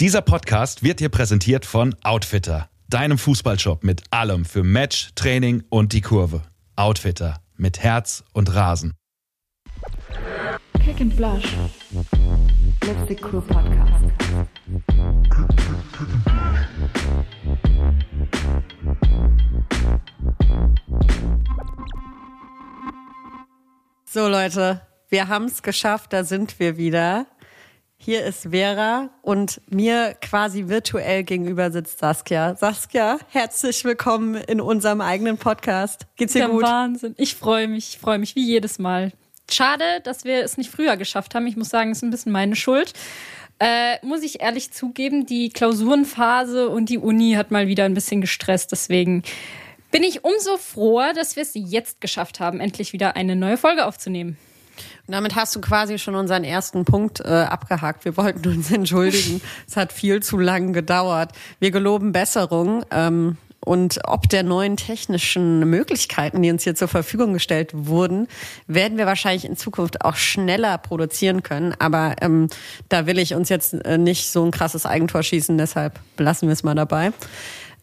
Dieser Podcast wird dir präsentiert von Outfitter, deinem Fußballshop mit allem für Match, Training und die Kurve. Outfitter mit Herz und Rasen. Kick and Blush. Let's the Cool Podcast. So Leute, wir haben es geschafft, da sind wir wieder. Hier ist Vera und mir quasi virtuell gegenüber sitzt Saskia. Saskia, herzlich willkommen in unserem eigenen Podcast. Geht's dir Der gut? Wahnsinn. Ich freue mich, ich freue mich wie jedes Mal. Schade, dass wir es nicht früher geschafft haben. Ich muss sagen, es ist ein bisschen meine Schuld. Äh, muss ich ehrlich zugeben, die Klausurenphase und die Uni hat mal wieder ein bisschen gestresst. Deswegen bin ich umso froher, dass wir es jetzt geschafft haben, endlich wieder eine neue Folge aufzunehmen. Und damit hast du quasi schon unseren ersten Punkt äh, abgehakt. Wir wollten uns entschuldigen. es hat viel zu lang gedauert. Wir geloben Besserung. Ähm, und ob der neuen technischen Möglichkeiten, die uns hier zur Verfügung gestellt wurden, werden wir wahrscheinlich in Zukunft auch schneller produzieren können. Aber ähm, da will ich uns jetzt äh, nicht so ein krasses Eigentor schießen, deshalb belassen wir es mal dabei.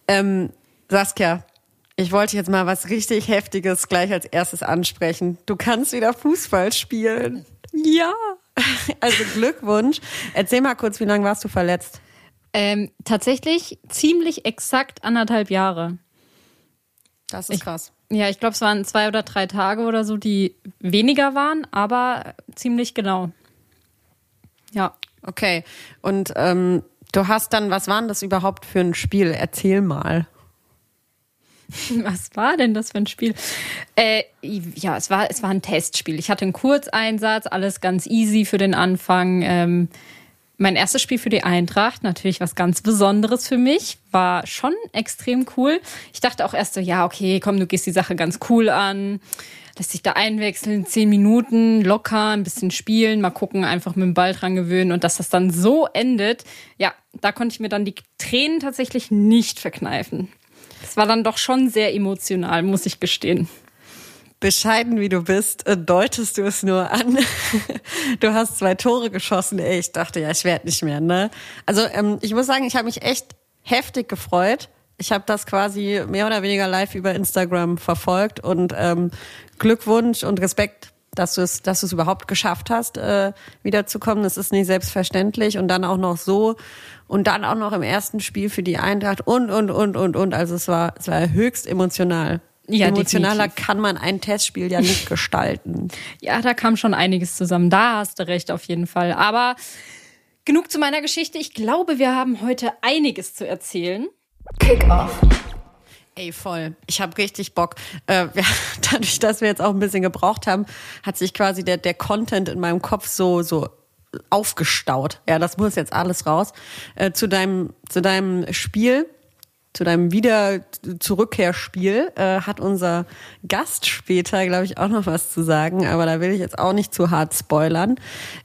Ähm, Saskia, ich wollte jetzt mal was richtig Heftiges gleich als erstes ansprechen. Du kannst wieder Fußball spielen. Ja. Also Glückwunsch. Erzähl mal kurz, wie lange warst du verletzt? Ähm, tatsächlich ziemlich exakt anderthalb Jahre. Das ist Ich- krass. Ja, ich glaube, es waren zwei oder drei Tage oder so, die weniger waren, aber ziemlich genau. Ja. Okay. Und ähm, du hast dann, was war denn das überhaupt für ein Spiel? Erzähl mal. Was war denn das für ein Spiel? Äh, ja, es war, es war ein Testspiel. Ich hatte einen Kurzeinsatz, alles ganz easy für den Anfang. Ähm, mein erstes Spiel für die Eintracht, natürlich was ganz Besonderes für mich, war schon extrem cool. Ich dachte auch erst so, ja, okay, komm, du gehst die Sache ganz cool an, lässt sich da einwechseln, zehn Minuten, locker, ein bisschen spielen, mal gucken, einfach mit dem Ball dran gewöhnen und dass das dann so endet, ja, da konnte ich mir dann die Tränen tatsächlich nicht verkneifen. Es war dann doch schon sehr emotional, muss ich gestehen. Bescheiden wie du bist, äh, deutest du es nur an. Du hast zwei Tore geschossen. Ey, ich dachte, ja, ich werde nicht mehr. Ne? Also ähm, ich muss sagen, ich habe mich echt heftig gefreut. Ich habe das quasi mehr oder weniger live über Instagram verfolgt und ähm, Glückwunsch und Respekt, dass du es, dass du es überhaupt geschafft hast, äh, wiederzukommen. Das ist nicht selbstverständlich und dann auch noch so und dann auch noch im ersten Spiel für die Eintracht und und und und und. Also es war, es war höchst emotional. Ja, Emotionaler definitiv. kann man ein Testspiel ja nicht gestalten. Ja, da kam schon einiges zusammen. Da hast du recht, auf jeden Fall. Aber genug zu meiner Geschichte. Ich glaube, wir haben heute einiges zu erzählen. Kick-Off. Ey, voll. Ich habe richtig Bock. Äh, wir, dadurch, dass wir jetzt auch ein bisschen gebraucht haben, hat sich quasi der, der Content in meinem Kopf so, so aufgestaut. Ja, das muss jetzt alles raus. Äh, zu deinem, zu deinem Spiel, zu deinem Wieder-Zurückkehrspiel äh, hat unser Gast später, glaube ich, auch noch was zu sagen, aber da will ich jetzt auch nicht zu hart spoilern.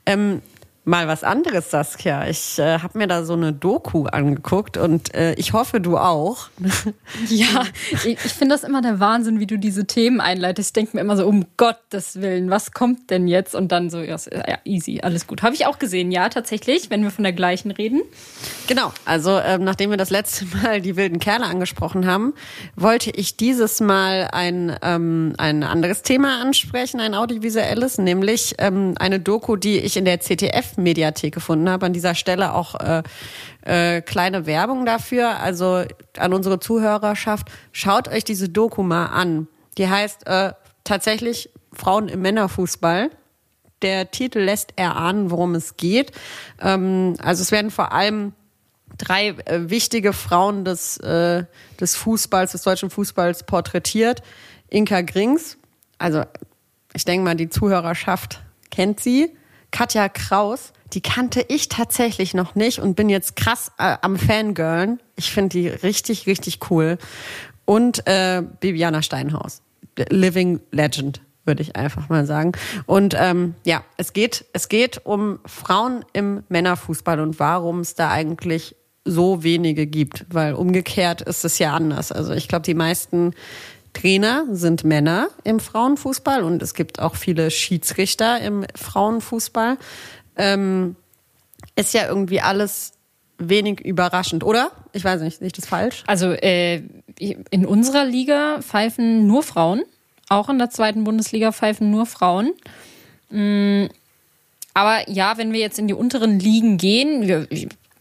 Ähm, mal was anderes, Saskia. Ich äh, habe mir da so eine Doku angeguckt und äh, ich hoffe, du auch. Ja, ich, ich finde das immer der Wahnsinn, wie du diese Themen einleitest. Ich denke mir immer so, um Gottes Willen, was kommt denn jetzt? Und dann so, ja, easy, alles gut. Habe ich auch gesehen, ja, tatsächlich, wenn wir von der gleichen reden. Genau, also ähm, nachdem wir das letzte Mal die wilden Kerle angesprochen haben, wollte ich dieses Mal ein, ähm, ein anderes Thema ansprechen, ein audiovisuelles, nämlich ähm, eine Doku, die ich in der ZDF-Mediathek gefunden habe. An dieser Stelle auch äh, äh, kleine Werbung dafür, also an unsere Zuhörerschaft, schaut euch diese Doku mal an. Die heißt äh, tatsächlich Frauen im Männerfußball. Der Titel lässt erahnen, worum es geht. Ähm, also es werden vor allem drei äh, wichtige Frauen des, äh, des Fußballs, des deutschen Fußballs porträtiert. Inka Grings, also ich denke mal, die Zuhörerschaft kennt sie. Katja Kraus, die kannte ich tatsächlich noch nicht und bin jetzt krass äh, am Fangirlen. Ich finde die richtig, richtig cool. Und äh, Bibiana Steinhaus, Living Legend, würde ich einfach mal sagen. Und ähm, ja, es geht, es geht um Frauen im Männerfußball und warum es da eigentlich so wenige gibt, weil umgekehrt ist es ja anders. Also ich glaube, die meisten Trainer sind Männer im Frauenfußball und es gibt auch viele Schiedsrichter im Frauenfußball. Ähm, ist ja irgendwie alles wenig überraschend, oder? Ich weiß nicht, sehe ich das falsch? Also äh, in unserer Liga pfeifen nur Frauen. Auch in der zweiten Bundesliga pfeifen nur Frauen. Mm, aber ja, wenn wir jetzt in die unteren Ligen gehen,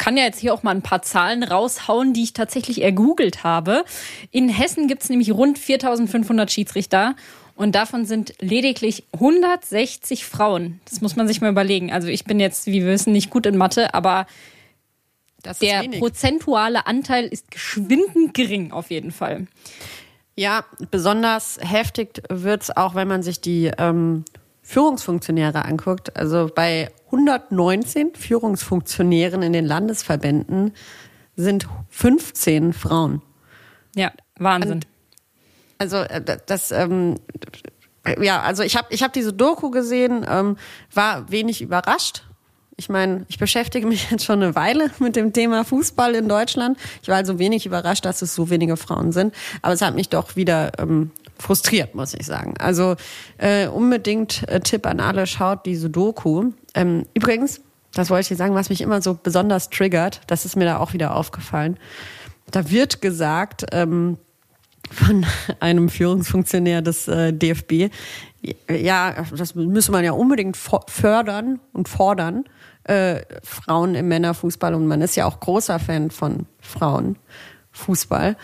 kann ja jetzt hier auch mal ein paar Zahlen raushauen, die ich tatsächlich ergoogelt habe. In Hessen gibt es nämlich rund 4500 Schiedsrichter und davon sind lediglich 160 Frauen. Das muss man sich mal überlegen. Also ich bin jetzt, wie wir wissen, nicht gut in Mathe, aber der wenig. prozentuale Anteil ist geschwindend gering auf jeden Fall. Ja, besonders heftig wird's auch, wenn man sich die ähm, Führungsfunktionäre anguckt. Also bei 119 Führungsfunktionären in den Landesverbänden sind 15 Frauen. Ja, Wahnsinn. Also äh, das, ähm, ja, also ich habe ich hab diese Doku gesehen, ähm, war wenig überrascht. Ich meine, ich beschäftige mich jetzt schon eine Weile mit dem Thema Fußball in Deutschland. Ich war also wenig überrascht, dass es so wenige Frauen sind. Aber es hat mich doch wieder ähm, frustriert, muss ich sagen. Also äh, unbedingt äh, Tipp an alle, schaut diese Doku. Ähm, übrigens, das wollte ich dir sagen, was mich immer so besonders triggert, das ist mir da auch wieder aufgefallen. Da wird gesagt, ähm, von einem Führungsfunktionär des äh, DFB, ja, das müsse man ja unbedingt fördern und fordern, äh, Frauen im Männerfußball. Und man ist ja auch großer Fan von Frauenfußball.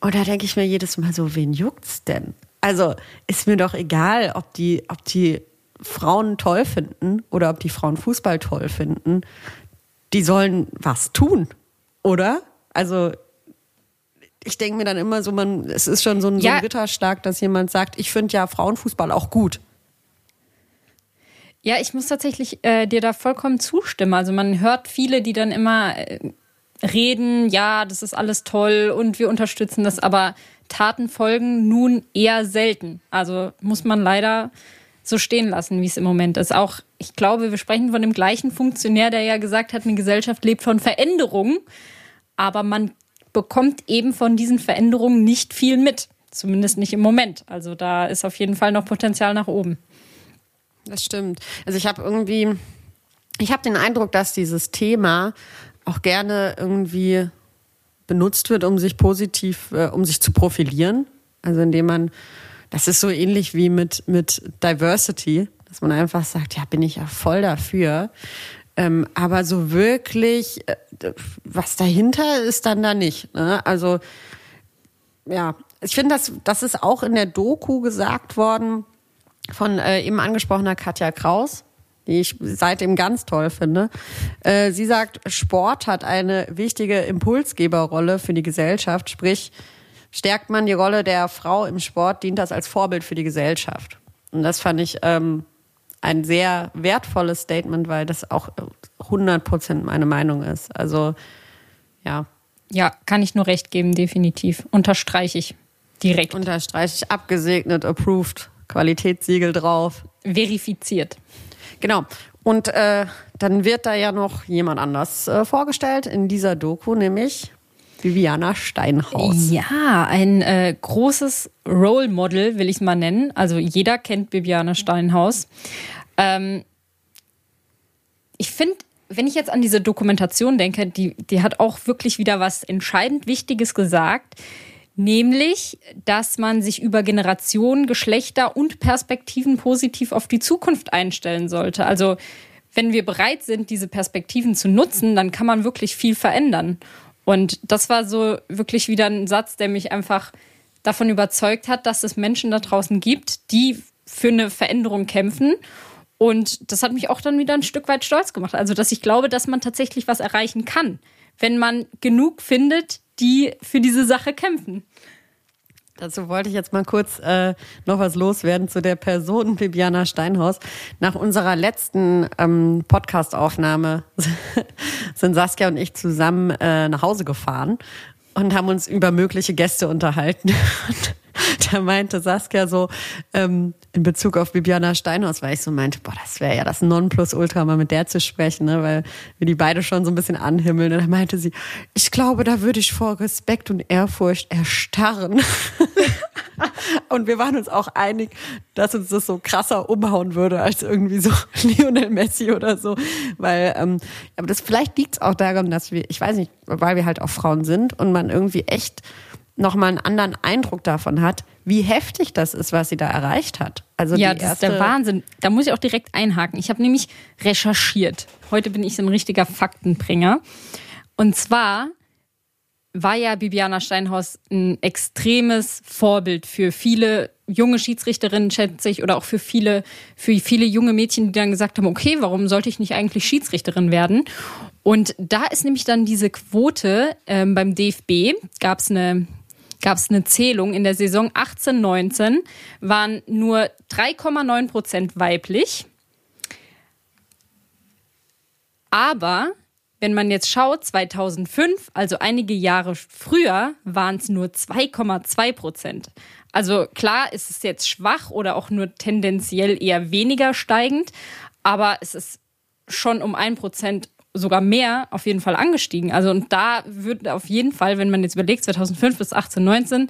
Und da denke ich mir jedes Mal so, wen juckt's denn? Also ist mir doch egal, ob die, ob die Frauen toll finden oder ob die Frauen Fußball toll finden. Die sollen was tun, oder? Also ich denke mir dann immer so, man, es ist schon so ein, so Ja. ein Ritterschlag, dass jemand sagt, ich finde ja Frauenfußball auch gut. Ja, ich muss tatsächlich äh, dir da vollkommen zustimmen. Also man hört viele, die dann immer äh, reden, ja, das ist alles toll und wir unterstützen das, aber Taten folgen nun eher selten. Also muss man leider so stehen lassen, wie es im Moment ist. Auch, ich glaube, wir sprechen von dem gleichen Funktionär, der ja gesagt hat, eine Gesellschaft lebt von Veränderungen, aber man bekommt eben von diesen Veränderungen nicht viel mit. Zumindest nicht im Moment. Also da ist auf jeden Fall noch Potenzial nach oben. Das stimmt. Also ich habe irgendwie, ich habe den Eindruck, dass dieses Thema auch gerne irgendwie benutzt wird, um sich positiv, äh, um sich zu profilieren. Also indem man, das ist so ähnlich wie mit, mit Diversity, dass man einfach sagt, ja, bin ich ja voll dafür. Ähm, aber so wirklich, äh, was dahinter ist dann da nicht. Ne? Also ja, ich finde, das, das ist auch in der Doku gesagt worden von äh, eben angesprochener Katja Kraus, die ich seitdem ganz toll finde. Äh, sie sagt, Sport hat eine wichtige Impulsgeberrolle für die Gesellschaft, sprich, stärkt man die Rolle der Frau im Sport, dient das als Vorbild für die Gesellschaft. Und das fand ich ähm, ein sehr wertvolles Statement, weil das auch 100 Prozent meine Meinung ist. Also, ja, Ja, kann ich nur recht geben, definitiv. Unterstreiche ich direkt. unterstreiche ich abgesegnet, approved, Qualitätssiegel drauf. verifiziert. Genau. Und äh, dann wird da ja noch jemand anders äh, vorgestellt in dieser Doku, nämlich Viviana Steinhaus. Ja, ein äh, großes Role Model, will ich es mal nennen. Also jeder kennt Bibiane Steinhaus. Ähm, ich finde, wenn ich jetzt an diese Dokumentation denke, die, die hat auch wirklich wieder was entscheidend Wichtiges gesagt. Nämlich, dass man sich über Generationen, Geschlechter und Perspektiven positiv auf die Zukunft einstellen sollte. Also, wenn wir bereit sind, diese Perspektiven zu nutzen, dann kann man wirklich viel verändern. Und das war so wirklich wieder ein Satz, der mich einfach davon überzeugt hat, dass es Menschen da draußen gibt, die für eine Veränderung kämpfen. Und das hat mich auch dann wieder ein Stück weit stolz gemacht. Also, dass ich glaube, dass man tatsächlich was erreichen kann, wenn man genug findet, die für diese Sache kämpfen. Dazu wollte ich jetzt mal kurz äh, noch was loswerden zu der Person Viviana Steinhaus. Nach unserer letzten ähm, Podcast-Aufnahme sind Saskia und ich zusammen äh, nach Hause gefahren und haben uns über mögliche Gäste unterhalten. Da meinte Saskia so, ähm, in Bezug auf Bibiana Steinhaus, weil ich so meinte, boah, das wäre ja das Nonplusultra, mal mit der zu sprechen, ne? weil wir die beide schon so ein bisschen anhimmeln. Und dann meinte sie, ich glaube, da würde ich vor Respekt und Ehrfurcht erstarren. und wir waren uns auch einig, dass uns das so krasser umhauen würde als irgendwie so Lionel Messi oder so. Weil, ähm, aber das vielleicht liegt es auch daran, dass wir, ich weiß nicht, weil wir halt auch Frauen sind und man irgendwie echt nochmal einen anderen Eindruck davon hat, wie heftig das ist, was sie da erreicht hat. Also ja, das ist der Wahnsinn. Da muss ich auch direkt einhaken. Ich habe nämlich recherchiert. Heute bin ich ein richtiger Faktenbringer. Und zwar war ja Bibiana Steinhaus ein extremes Vorbild für viele junge Schiedsrichterinnen, schätze ich, oder auch für viele, für viele junge Mädchen, die dann gesagt haben, okay, warum sollte ich nicht eigentlich Schiedsrichterin werden? Und da ist nämlich dann diese Quote ähm, beim DFB, gab es eine gab es eine Zählung. In der Saison 18, 19 waren nur 3,9 Prozent weiblich. Aber wenn man jetzt schaut, 2005, also einige Jahre früher, waren es nur 2,2 Prozent. Also klar ist es jetzt schwach oder auch nur tendenziell eher weniger steigend, aber es ist schon um ein Prozent sogar mehr auf jeden Fall angestiegen. Also und da wird auf jeden Fall, wenn man jetzt überlegt, 2005 bis 18, 19,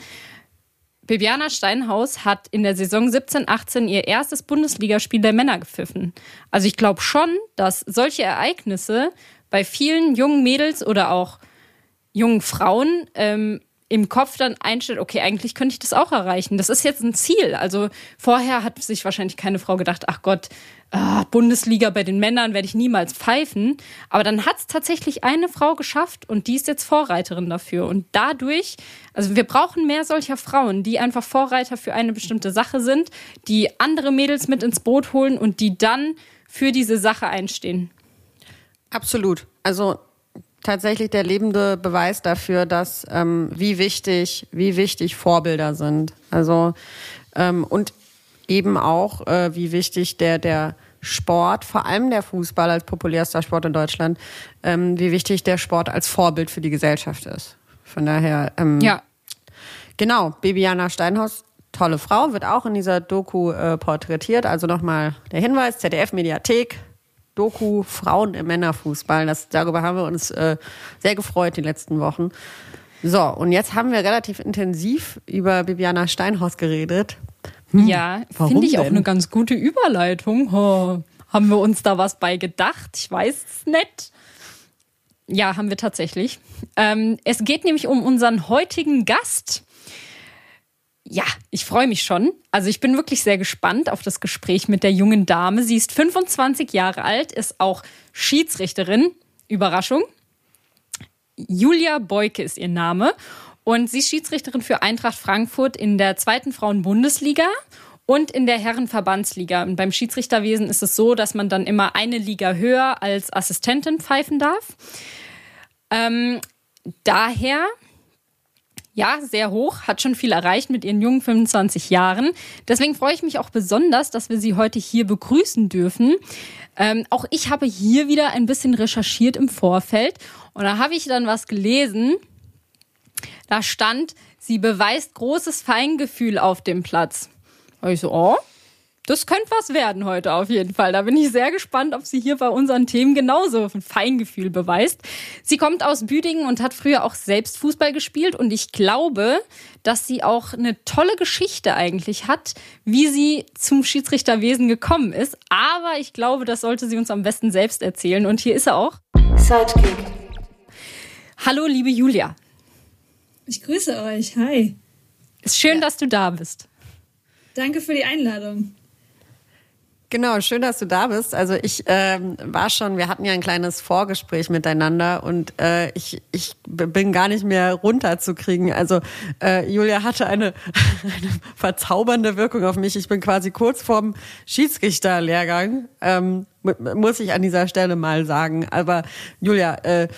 Bibiana Steinhaus hat in der Saison 17, 18 ihr erstes Bundesligaspiel der Männer gepfiffen. Also ich glaube schon, dass solche Ereignisse bei vielen jungen Mädels oder auch jungen Frauen ähm, im Kopf dann einstellt, okay, eigentlich könnte ich das auch erreichen. Das ist jetzt ein Ziel. Also vorher hat sich wahrscheinlich keine Frau gedacht, ach Gott, ah, Bundesliga bei den Männern werde ich niemals pfeifen. Aber dann hat es tatsächlich eine Frau geschafft und die ist jetzt Vorreiterin dafür. Und dadurch, also wir brauchen mehr solcher Frauen, die einfach Vorreiter für eine bestimmte Sache sind, die andere Mädels mit ins Boot holen und die dann für diese Sache einstehen. Absolut. Also tatsächlich der lebende Beweis dafür, dass ähm, wie wichtig, wie wichtig Vorbilder sind. Also ähm, und eben auch äh, wie wichtig der der Sport, vor allem der Fußball als populärster Sport in Deutschland, ähm, wie wichtig der Sport als Vorbild für die Gesellschaft ist. Von daher, ähm, ja, genau. Bibiana Steinhaus, tolle Frau, wird auch in dieser Doku äh, porträtiert. Also nochmal der Hinweis: ZDF Mediathek, Doku Frauen im Männerfußball. Das, darüber haben wir uns äh, sehr gefreut die letzten Wochen. So, und jetzt haben wir relativ intensiv über Bibiana Steinhaus geredet. Hm, ja, finde ich denn? auch eine ganz gute Überleitung. Oh, haben wir uns da was bei gedacht? Ich weiß es nicht. Ja, haben wir tatsächlich. Ähm, es geht nämlich um unseren heutigen Gast. Ja, ich freue mich schon. Also ich bin wirklich sehr gespannt auf das Gespräch mit der jungen Dame. Sie ist 25 Jahre alt, ist auch Schiedsrichterin. Überraschung. Julia Beuke ist ihr Name. Und sie ist Schiedsrichterin für Eintracht Frankfurt in der zweiten Frauenbundesliga und in der Herrenverbandsliga. Und beim Schiedsrichterwesen ist es so, dass man dann immer eine Liga höher als Assistentin pfeifen darf. Ähm, daher ja, sehr hoch, hat schon viel erreicht mit ihren jungen 25 Jahren. Deswegen freue ich mich auch besonders, dass wir sie heute hier begrüßen dürfen. Ähm, auch ich habe hier wieder ein bisschen recherchiert im Vorfeld und da habe ich dann was gelesen. Da stand, sie beweist großes Feingefühl auf dem Platz. Und ich so, oh, das könnte was werden heute auf jeden Fall. Da bin ich sehr gespannt, ob sie hier bei unseren Themen genauso ein Feingefühl beweist. Sie kommt aus Büdingen und hat früher auch selbst Fußball gespielt und ich glaube, dass sie auch eine tolle Geschichte eigentlich hat, wie sie zum Schiedsrichterwesen gekommen ist. Aber ich glaube, das sollte sie uns am besten selbst erzählen und hier ist er auch. Sidekick. Hallo, liebe Julia. Ich grüße euch. Hi. Ist schön, ja. dass du da bist. Danke für die Einladung. Genau, schön, dass du da bist. Also ich ähm, war schon, wir hatten ja ein kleines Vorgespräch miteinander und äh, ich, ich bin gar nicht mehr runterzukriegen. Also äh, Julia hatte eine, eine verzaubernde Wirkung auf mich. Ich bin quasi kurz vorm Schiedsrichterlehrgang, ähm, muss ich an dieser Stelle mal sagen. Aber Julia, äh,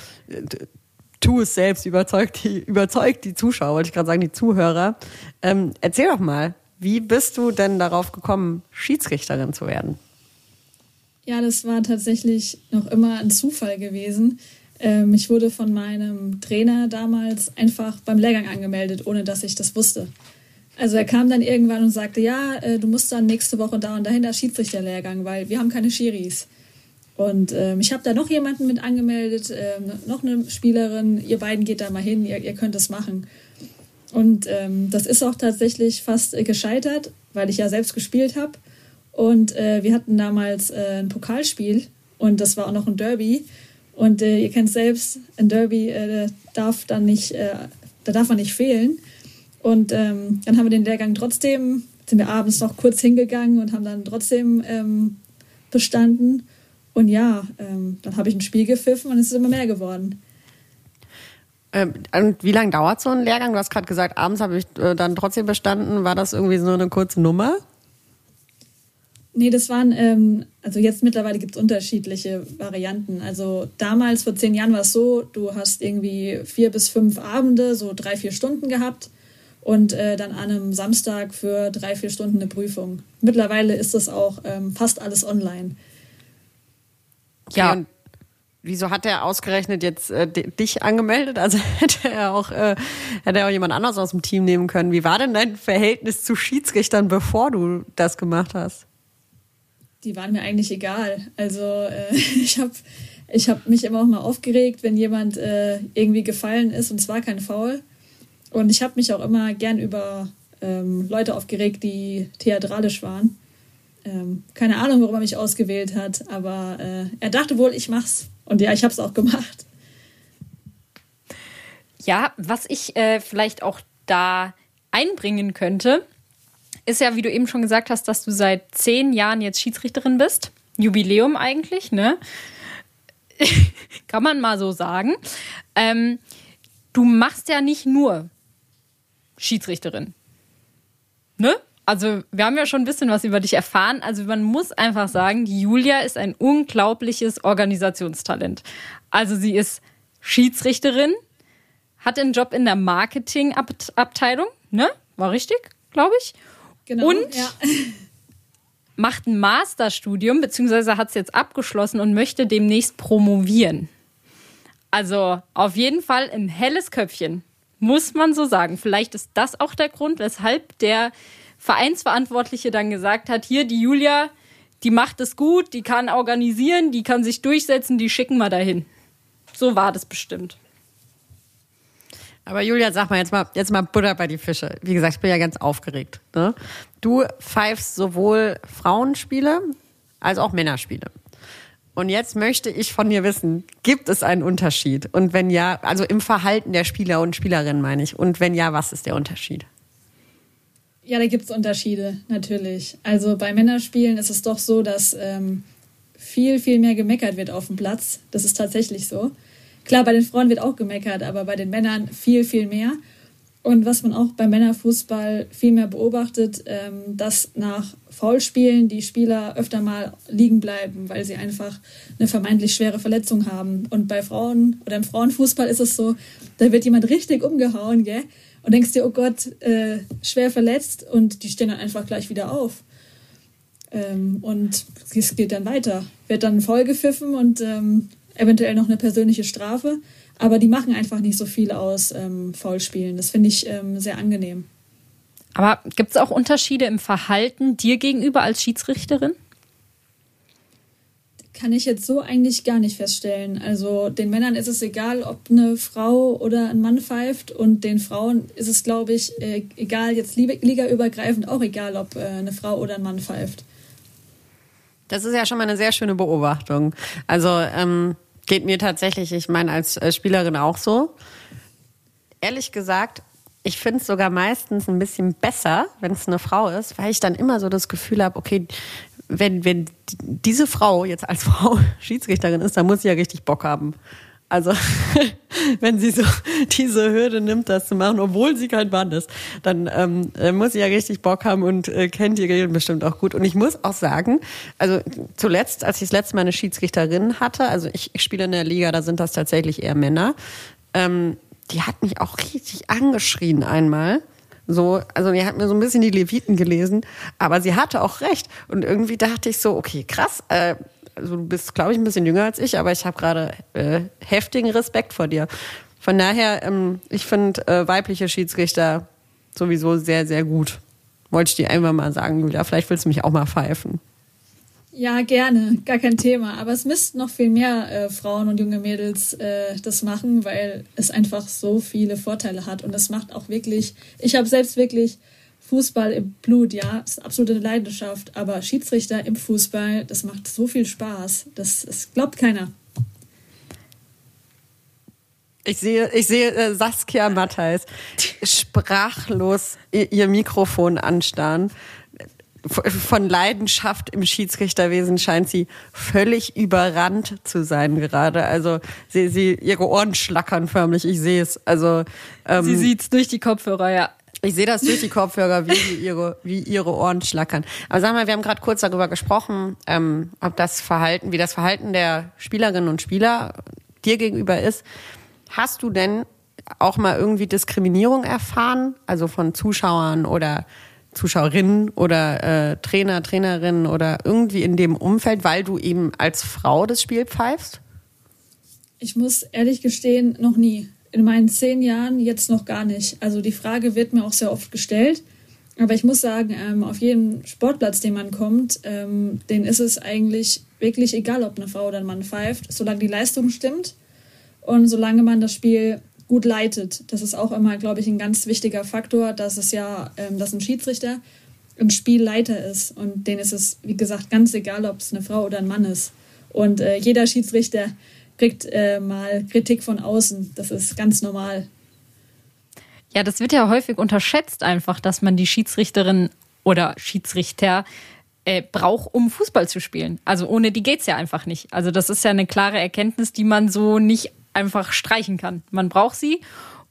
tu es selbst, überzeugt die, überzeugt die Zuschauer, wollte ich gerade sagen, die Zuhörer. Ähm, erzähl doch mal, wie bist du denn darauf gekommen, Schiedsrichterin zu werden? Ja, das war tatsächlich noch immer ein Zufall gewesen. Ähm, ich wurde von meinem Trainer damals einfach beim Lehrgang angemeldet, ohne dass ich das wusste. Also er kam dann irgendwann und sagte, ja, äh, du musst dann nächste Woche da und dahin das Schiedsrichterlehrgang, weil wir haben keine Schiris. Und ähm, ich habe da noch jemanden mit angemeldet, ähm, noch eine Spielerin. Ihr beiden geht da mal hin, ihr, ihr könnt es machen. Und ähm, das ist auch tatsächlich fast äh, gescheitert, weil ich ja selbst gespielt habe. Und äh, wir hatten damals äh, ein Pokalspiel und das war auch noch ein Derby. Und äh, ihr kennt selbst, ein Derby äh, darf dann nicht, äh, da darf man nicht fehlen. Und ähm, dann haben wir den Lehrgang trotzdem, sind wir abends noch kurz hingegangen und haben dann trotzdem ähm, bestanden. Und ja, ähm, dann habe ich ein Spiel gepfiffen und es ist immer mehr geworden. Ähm, und wie lange dauert so ein Lehrgang? Du hast gerade gesagt, abends habe ich äh, dann trotzdem bestanden. War das irgendwie so eine kurze Nummer? Nee, das waren, ähm, also jetzt mittlerweile gibt es unterschiedliche Varianten. Also damals, vor zehn Jahren war es so, du hast irgendwie vier bis fünf Abende, so drei, vier Stunden gehabt und äh, dann an einem Samstag für drei, vier Stunden eine Prüfung. Mittlerweile ist das auch ähm, fast alles online. Ja. Und wieso hat er ausgerechnet jetzt äh, dich angemeldet? Also hätte er auch äh, hätte er auch jemand anderes aus dem Team nehmen können. Wie war denn dein Verhältnis zu Schiedsrichtern, bevor du das gemacht hast? die waren mir eigentlich egal. Also äh, ich habe ich hab mich immer auch mal aufgeregt, wenn jemand äh, irgendwie gefallen ist und es war kein Foul. Und ich habe mich auch immer gern über ähm, Leute aufgeregt, die theatralisch waren. Ähm, keine Ahnung, warum er mich ausgewählt hat, aber äh, er dachte wohl, ich mach's. Und ja, ich habe es auch gemacht. Ja, was ich äh, vielleicht auch da einbringen könnte, ist ja, wie du eben schon gesagt hast, dass du seit zehn Jahren jetzt Schiedsrichterin bist. Jubiläum eigentlich, ne? Kann man mal so sagen. Ähm, du machst ja nicht nur Schiedsrichterin. Ne? Also, wir haben ja schon ein bisschen was über dich erfahren. Also, man muss einfach sagen, Julia ist ein unglaubliches Organisationstalent. Also, sie ist Schiedsrichterin, hat den Job in der Marketingabteilung, ne? War richtig, glaube ich. Genau, und ja. macht ein Masterstudium, beziehungsweise hat es jetzt abgeschlossen und möchte demnächst promovieren. Also auf jeden Fall ein helles Köpfchen, muss man so sagen. Vielleicht ist das auch der Grund, weshalb der Vereinsverantwortliche dann gesagt hat, hier die Julia, die macht es gut, die kann organisieren, die kann sich durchsetzen, die schicken wir dahin. So war das bestimmt. Aber Julia, sag mal jetzt mal, jetzt mal Butter bei die Fische. Wie gesagt, ich bin ja ganz aufgeregt. Ne? Du pfeifst sowohl Frauenspiele als auch Männerspiele. Und jetzt möchte ich von dir wissen, gibt es einen Unterschied? Und wenn ja, also im Verhalten der Spieler und Spielerinnen meine ich. Und wenn ja, was ist der Unterschied? Ja, da gibt es Unterschiede, natürlich. Also bei Männerspielen ist es doch so, dass ähm, viel, viel mehr gemeckert wird auf dem Platz. Das ist tatsächlich so. Klar, bei den Frauen wird auch gemeckert, aber bei den Männern viel, viel mehr. Und was man auch beim Männerfußball viel mehr beobachtet, ähm, dass nach Foulspielen die Spieler öfter mal liegen bleiben, weil sie einfach eine vermeintlich schwere Verletzung haben. Und bei Frauen oder im Frauenfußball ist es so, da wird jemand richtig umgehauen, gell? Und denkst dir, oh Gott, äh, schwer verletzt und die stehen dann einfach gleich wieder auf. Ähm, und es geht dann weiter. Wird dann voll gepfiffen und ähm, eventuell noch eine persönliche Strafe. Aber die machen einfach nicht so viel aus ähm, Foulspielen. Das finde ich ähm, sehr angenehm. Aber gibt es auch Unterschiede im Verhalten dir gegenüber als Schiedsrichterin? Kann ich jetzt so eigentlich gar nicht feststellen. Also den Männern ist es egal, ob eine Frau oder ein Mann pfeift und den Frauen ist es, glaube ich, äh, egal, jetzt ligaübergreifend auch egal, ob äh, eine Frau oder ein Mann pfeift. Das ist ja schon mal eine sehr schöne Beobachtung. Also ähm, Geht mir tatsächlich, ich meine, als äh, Spielerin auch so. Ehrlich gesagt, ich finde es sogar meistens ein bisschen besser, wenn es eine Frau ist, weil ich dann immer so das Gefühl habe, okay, wenn, wenn diese Frau jetzt als Frau Schiedsrichterin ist, dann muss sie ja richtig Bock haben. Also, wenn sie so diese Hürde nimmt, das zu machen, obwohl sie kein Mann ist, dann ähm, äh, muss sie ja richtig Bock haben und äh, kennt die Regeln bestimmt auch gut. Und ich muss auch sagen, also zuletzt, als ich das letzte Mal eine Schiedsrichterin hatte, also ich, ich spiele in der Liga, da sind das tatsächlich eher Männer, ähm, die hat mich auch richtig angeschrien einmal. So, also die hat mir so ein bisschen die Leviten gelesen, aber sie hatte auch recht. Und irgendwie dachte ich so, okay, krass, äh, also du bist, glaube ich, ein bisschen jünger als ich, aber ich habe gerade äh, heftigen Respekt vor dir. Von daher, ähm, ich finde äh, weibliche Schiedsrichter sowieso sehr, sehr gut. Wollte ich dir einfach mal sagen, Julia. Vielleicht willst du mich auch mal pfeifen. Ja, gerne, gar kein Thema. Aber es müssten noch viel mehr äh, Frauen und junge Mädels äh, das machen, weil es einfach so viele Vorteile hat. Und es macht auch wirklich, ich habe selbst wirklich Fußball im Blut, ja, ist absolute Leidenschaft. Aber Schiedsrichter im Fußball, das macht so viel Spaß. Das, das glaubt keiner. Ich sehe, ich sehe äh, Saskia Matthijs sprachlos ihr, ihr Mikrofon anstarren. Von Leidenschaft im Schiedsrichterwesen scheint sie völlig überrannt zu sein gerade. Also sie, sie ihre Ohren schlackern förmlich. Ich sehe es. Also ähm, Sie sieht's durch die Kopfhörer, ja. ich sehe das durch die Kopfhörer, wie sie ihre, wie ihre Ohren schlackern. Aber sag mal, wir haben gerade kurz darüber gesprochen, ähm, ob das Verhalten, wie das Verhalten der Spielerinnen und Spieler dir gegenüber ist. Hast du denn auch mal irgendwie Diskriminierung erfahren, also von Zuschauern oder Zuschauerinnen oder äh, Trainer, Trainerinnen oder irgendwie in dem Umfeld, weil du eben als Frau das Spiel pfeifst? Ich muss ehrlich gestehen, noch nie. In meinen zehn Jahren jetzt noch gar nicht. Also die Frage wird mir auch sehr oft gestellt. Aber ich muss sagen, ähm, auf jedem Sportplatz, den man kommt, ähm, den ist es eigentlich wirklich egal, ob eine Frau oder ein Mann pfeift, solange die Leistung stimmt und solange man das Spiel gut leitet. Das ist auch immer, glaube ich, ein ganz wichtiger Faktor, dass es ja, ähm, dass ein Schiedsrichter ein Spielleiter ist. Und denen ist es, wie gesagt, ganz egal, ob es eine Frau oder ein Mann ist. Und äh, jeder Schiedsrichter kriegt äh, mal Kritik von außen. Das ist ganz normal. Ja, das wird ja häufig unterschätzt einfach, dass man die Schiedsrichterin oder Schiedsrichter äh, braucht, um Fußball zu spielen. Also ohne die geht's ja einfach nicht. Also das ist ja eine klare Erkenntnis, die man so nicht einfach streichen kann. Man braucht sie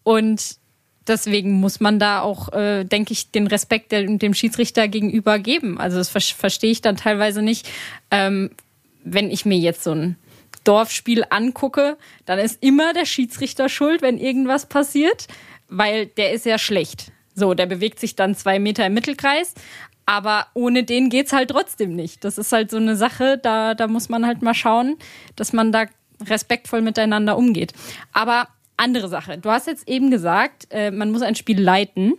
und deswegen muss man da auch, äh, denke ich, den Respekt der, dem Schiedsrichter gegenüber geben. Also das ver verstehe ich dann teilweise nicht, ähm, wenn ich mir jetzt so ein Dorfspiel angucke, dann ist immer der Schiedsrichter schuld, wenn irgendwas passiert, weil der ist ja schlecht. So, der bewegt sich dann zwei Meter im Mittelkreis, aber ohne den geht's halt trotzdem nicht. Das ist halt so eine Sache, da, da muss man halt mal schauen, dass man da respektvoll miteinander umgeht. Aber andere Sache. Du hast jetzt eben gesagt, äh, man muss ein Spiel leiten.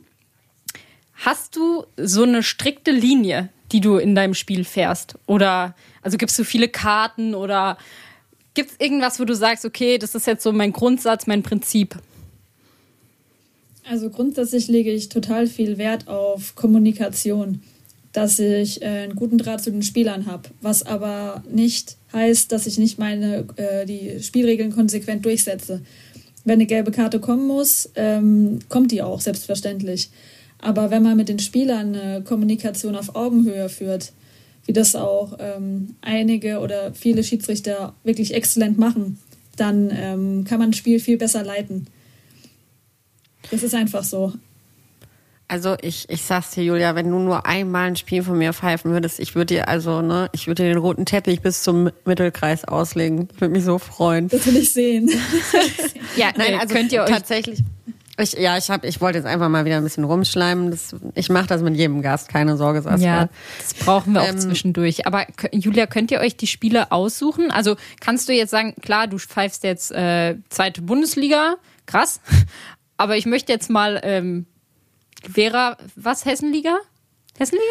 Hast du so eine strikte Linie, die du in deinem Spiel fährst? Oder also gibst du viele Karten oder gibt es irgendwas, wo du sagst, okay, das ist jetzt so mein Grundsatz, mein Prinzip? Also grundsätzlich lege ich total viel Wert auf Kommunikation, dass ich äh, einen guten Draht zu den Spielern habe, was aber nicht heißt, dass ich nicht meine äh, die Spielregeln konsequent durchsetze. Wenn eine gelbe Karte kommen muss, ähm, kommt die auch selbstverständlich. Aber wenn man mit den Spielern eine Kommunikation auf Augenhöhe führt, wie das auch ähm, einige oder viele Schiedsrichter wirklich exzellent machen, dann ähm, kann man ein Spiel viel besser leiten. Das ist einfach so. Also ich, ich sag's dir, Julia, wenn du nur einmal ein Spiel von mir pfeifen würdest, ich würde dir also, ne, ich würde dir den roten Teppich bis zum Mittelkreis auslegen. Ich würde mich so freuen. Das will ich sehen. Ja, Nein, also könnt ihr euch tatsächlich. Ich, ja, ich hab, ich wollte jetzt einfach mal wieder ein bisschen rumschleimen. Das, ich mache das mit jedem Gast, keine Sorge, Saskia. Ja, das brauchen wir auch Ähm, zwischendurch. Aber Julia, könnt ihr euch die Spiele aussuchen? Also kannst du jetzt sagen, klar, du pfeifst jetzt äh, zweite Bundesliga, krass. Aber ich möchte jetzt mal ähm, Vera, was Hessenliga? Hessenliga?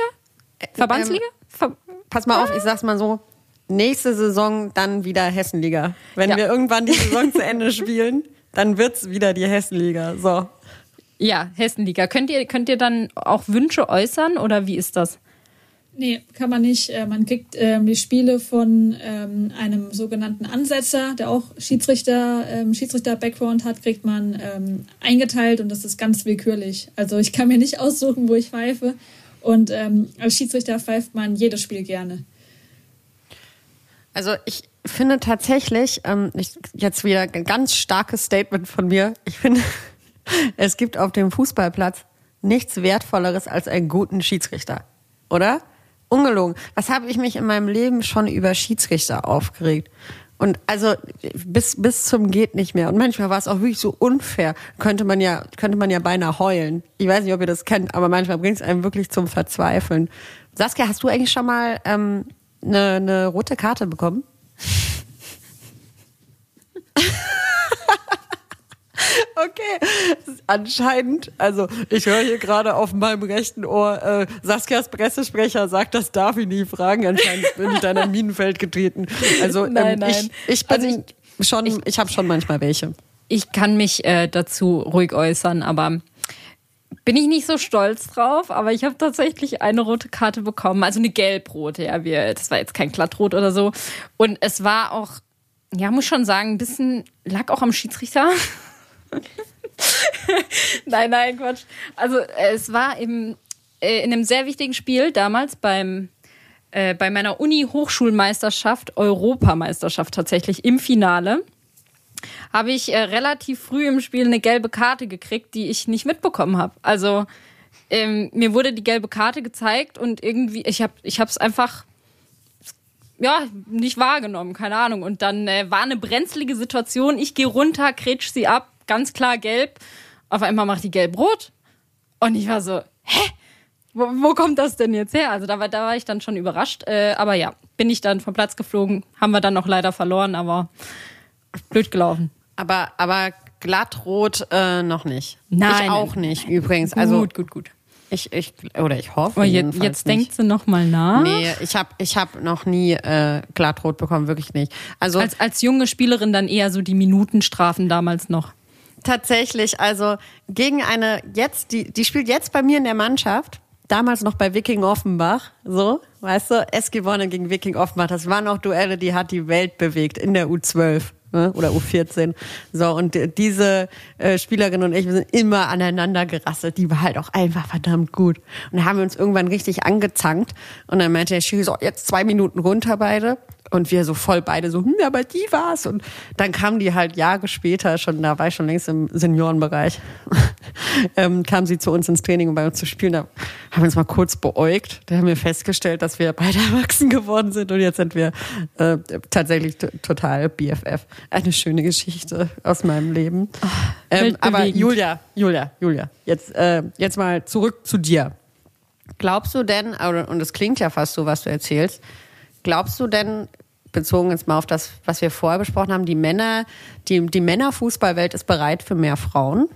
Verbandsliga? Ver Pass mal auf, ich sag's mal so. Nächste Saison dann wieder Hessenliga. Wenn Ja. wir irgendwann die Saison zu Ende spielen, dann wird's wieder die Hessenliga. So. ja, Hessenliga. Könnt ihr, könnt ihr dann auch Wünsche äußern oder wie ist das? Nee, kann man nicht. Äh, Man kriegt ähm, die Spiele von ähm, einem sogenannten Ansetzer, der auch Schiedsrichter, ähm, Schiedsrichter-Background hat, kriegt man ähm, eingeteilt und das ist ganz willkürlich. Also ich kann mir nicht aussuchen, wo ich pfeife. Und ähm, als Schiedsrichter pfeift man jedes Spiel gerne. Also ich finde tatsächlich, ähm, ich, jetzt wieder ein ganz starkes Statement von mir. Ich finde, es gibt auf dem Fußballplatz nichts Wertvolleres als einen guten Schiedsrichter. Oder? Ungelogen. Was habe ich mich in meinem Leben schon über Schiedsrichter aufgeregt? Und also bis bis zum geht nicht mehr. Und manchmal war es auch wirklich so unfair. Könnte man ja könnte man ja beinahe heulen. Ich weiß nicht, ob ihr das kennt, aber manchmal bringt es einem wirklich zum Verzweifeln. Saskia, hast du eigentlich schon mal ähm, eine, eine rote Karte bekommen? Okay, anscheinend, also ich höre hier gerade auf meinem rechten Ohr, äh, Saskias Pressesprecher sagt, das darf ich nie fragen. Anscheinend bin ich da in ein Minenfeld getreten. Also ähm, Nein, nein. ich, ich bin Also schon, ich, ich habe schon manchmal welche. Ich kann mich äh, dazu ruhig äußern, aber bin ich nicht so stolz drauf, aber ich habe tatsächlich eine rote Karte bekommen, also eine gelb-rote, ja, wir, das war jetzt kein glattrot oder so. Und es war auch, ja, muss schon sagen, ein bisschen lag auch am Schiedsrichter. nein, nein, Quatsch. Also äh, es war im, äh, in einem sehr wichtigen Spiel damals beim äh, bei meiner Uni-Hochschulmeisterschaft, Europameisterschaft tatsächlich im Finale habe ich äh, relativ früh im Spiel eine gelbe Karte gekriegt, die ich nicht mitbekommen habe. Also ähm, mir wurde die gelbe Karte gezeigt und irgendwie, ich habe es einfach ja, nicht wahrgenommen, keine Ahnung. Und dann äh, war eine brenzlige Situation. Ich gehe runter, kretsch sie ab, ganz klar gelb. Auf einmal macht die gelb-rot. Und ich war so, hä? Wo, wo kommt das denn jetzt her? Also da war, da war ich dann schon überrascht. Äh, aber ja, bin ich dann vom Platz geflogen. Haben wir dann noch leider verloren, aber blöd gelaufen. Aber, aber glattrot äh, noch nicht. Nein, ich auch nicht übrigens. Also gut, gut, gut. ich, ich oder ich hoffe Aber jetzt, jetzt denkt sie noch mal nach. Nee, ich habe ich hab noch nie äh, glattrot bekommen, wirklich nicht. Also Als, als junge Spielerin dann eher so die Minutenstrafen damals noch. Tatsächlich, also gegen eine jetzt, die, die spielt jetzt bei mir in der Mannschaft, damals noch bei Viking Offenbach, so, weißt du, es gewonnen gegen Viking Offenbach. Das waren auch Duelle, die hat die Welt bewegt in der U12 ne, oder U14. So, und die- diese äh, Spielerin und ich, wir sind immer aneinander gerasselt. Die war halt auch einfach verdammt gut. Und dann haben wir uns irgendwann richtig angezankt. Und dann meinte der Schiri so, jetzt zwei Minuten runter beide. Und wir so voll beide so, hm, aber die war's. Und dann kam die halt Jahre später, schon, da war ich schon längst im Seniorenbereich, ähm, kam sie zu uns ins Training, um bei uns zu spielen. Da haben wir uns mal kurz beäugt. Da haben wir festgestellt, dass wir beide erwachsen geworden sind. Und jetzt sind wir äh, tatsächlich total BFF. Eine schöne Geschichte aus meinem Leben. ähm, aber. Julia, Julia, Julia, jetzt, äh, jetzt mal zurück zu dir. Glaubst du denn, und es klingt ja fast so, was du erzählst, glaubst du denn, bezogen jetzt mal auf das, was wir vorher besprochen haben, die Männer, die, die Männerfußballwelt ist bereit für mehr Frauen?